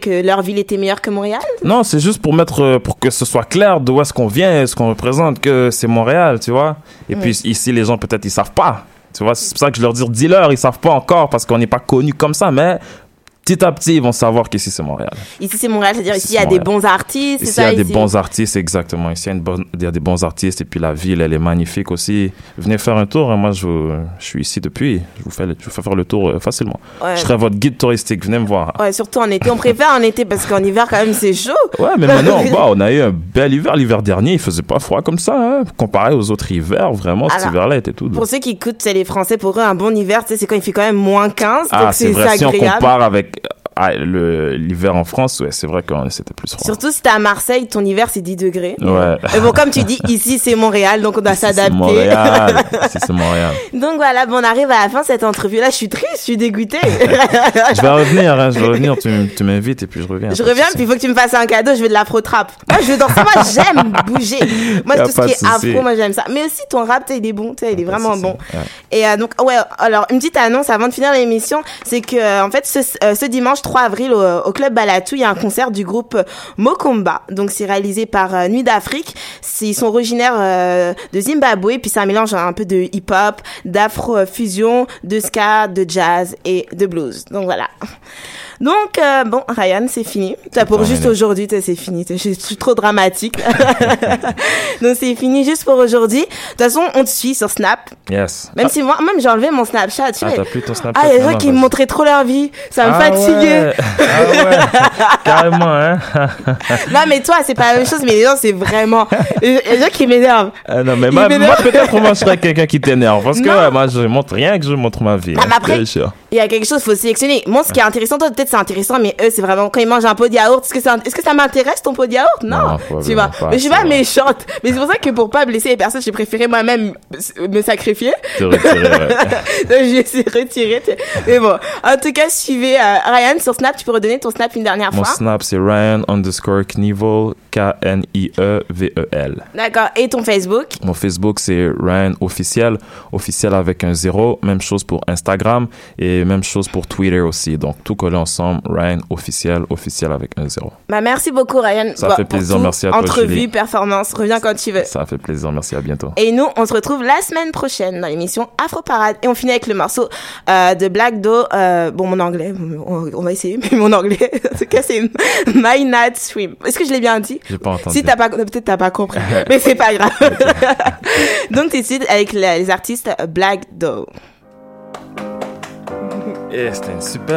que leur ville était meilleure que Montréal. Non, c'est juste pour mettre, euh, pour que ce soit clair d'où est-ce qu'on vient, ce qu'on représente, que c'est Montréal, tu vois. Et Mm. puis ici, les gens peut-être ils savent pas, tu vois. C'est pour ça que je leur dis, dis-leur, ils savent pas encore parce qu'on n'est pas connu comme ça, mais petit à petit, ils vont savoir qu'ici c'est Montréal. Ici, c'est Montréal. C'est-à-dire, ici, il y a des bons artistes. Ici, il y a des bons artistes, exactement. Ici, il y, a une bonne- il y a des bons artistes et puis la ville, elle est magnifique aussi. Venez faire un tour. hein. Moi, je, vous- je suis ici depuis. Je vous fais, je vous fais faire le tour euh, facilement. Ouais. Je serai votre guide touristique. Venez me voir. Ouais, surtout en été. On préfère en été parce qu'en hiver, quand même, c'est chaud. Ouais, mais maintenant, bah, on a eu un bel hiver. L'hiver dernier, il faisait pas froid comme ça, hein. Comparé aux autres hivers, vraiment, cet Alors, hiver-là était tout doux. Pour ceux qui écoutent, c'est les Français, pour eux, un bon hiver, c'est quand il fait quand même moins 15. Ah, c'est vrai. Si on agréable. compare avec ah, l'hiver en France, ouais, c'est vrai que c'était plus froid. Surtout si t'es à Marseille, ton hiver, c'est 10 degrés. Ouais. Mais bon, comme tu dis, ici, c'est Montréal, donc on doit C'est s'adapter. Montréal. Si c'est Montréal. donc voilà, bon, on arrive à la fin de cette entrevue-là. Je suis triste, je suis dégoûtée. Je vais revenir, hein, je vais revenir. Tu, m'invites et puis je reviens. Je reviens, puis il faut que tu me fasses un cadeau. Je veux de l'afro-trap. Moi, je veux danser. Moi, j'aime bouger. Moi, tout ce qui est afro, moi, j'aime ça. Mais aussi, ton rap, il est bon. Il est vraiment bon. Et euh, donc, ouais, alors, une petite annonce avant de finir l'émission, c'est que, euh, en fait, ce, euh, ce dimanche 3 avril, au, au Club Balatou, il y a un concert du groupe Mokomba. Donc, c'est réalisé par euh, Nuit d'Afrique. Ils sont originaires euh, de Zimbabwe, puis c'est un mélange un peu de hip-hop, d'afro-fusion, de ska, de jazz et de blues. Donc, voilà. Donc, euh, bon, Ryan, c'est fini. T'as pour juste aujourd'hui, c'est fini. Je suis trop dramatique. Donc, c'est fini juste pour aujourd'hui. De toute façon, on te suit sur Snap. Yes. Même si moi, même j'ai enlevé mon Snapchat. Tu Ah, t'as plus ton Snapchat Ah, il y a des gens qui me montraient trop leur vie. Ça me Ah fatiguait. ouais. Ah ouais. Carrément, hein. non, mais toi, c'est pas la même chose, mais les gens, c'est vraiment. Il y a des gens qui m'énervent. Ah non, mais Il moi, peut-être moi je serais quelqu'un qui t'énerve. Parce que ouais, moi je montre rien que je montre ma vie. Ah, hein, mais après-. Il y a quelque chose, faut sélectionner. Moi, ce qui est intéressant, toi, peut-être c'est intéressant, mais eux, c'est vraiment quand ils mangent un pot de yaourt. Est-ce que, ça- est-ce que ça m'intéresse ton pot de yaourt? Non. Non, tu vois. pas, mais je suis pas méchante. Mais c'est pour ça que pour pas blesser les personnes, j'ai préféré moi-même me sacrifier. Te retirer, ouais. Donc, j'ai sais. Mais bon. En tout cas, suivez euh, Ryan sur Snap. Tu peux redonner ton Snap une dernière Mon fois. snap c'est Ryan underscore Knievel, K-N-I-E-V-E-L. D'accord. Et ton Facebook? Mon Facebook, c'est Ryan officiel, officiel avec un zéro. Même chose pour Instagram et même chose pour Twitter aussi. Donc, tout collé ensemble, Ryan officiel, officiel avec un zéro. Bah, merci beaucoup, Ryan. Ça fait plaisir. Merci à toi, Entrevue, Julie. performance. Reviens quand tu veux. Ça fait plaisir. Merci. À bientôt. Et nous, on se retrouve la semaine prochaine dans l'émission Afro Parade. Et on finit avec le morceau euh, de Black Do. Euh, bon, mon anglais, on, on va essayer, mais mon anglais, en tout cas, c'est My Night Swim. Est-ce que je l'ai bien dit? J'ai pas entendu. Si t'as pas, peut-être t'as pas compris, mais c'est pas grave. Donc, tout de suite avec les artistes Black Do. Eh, c'était une super.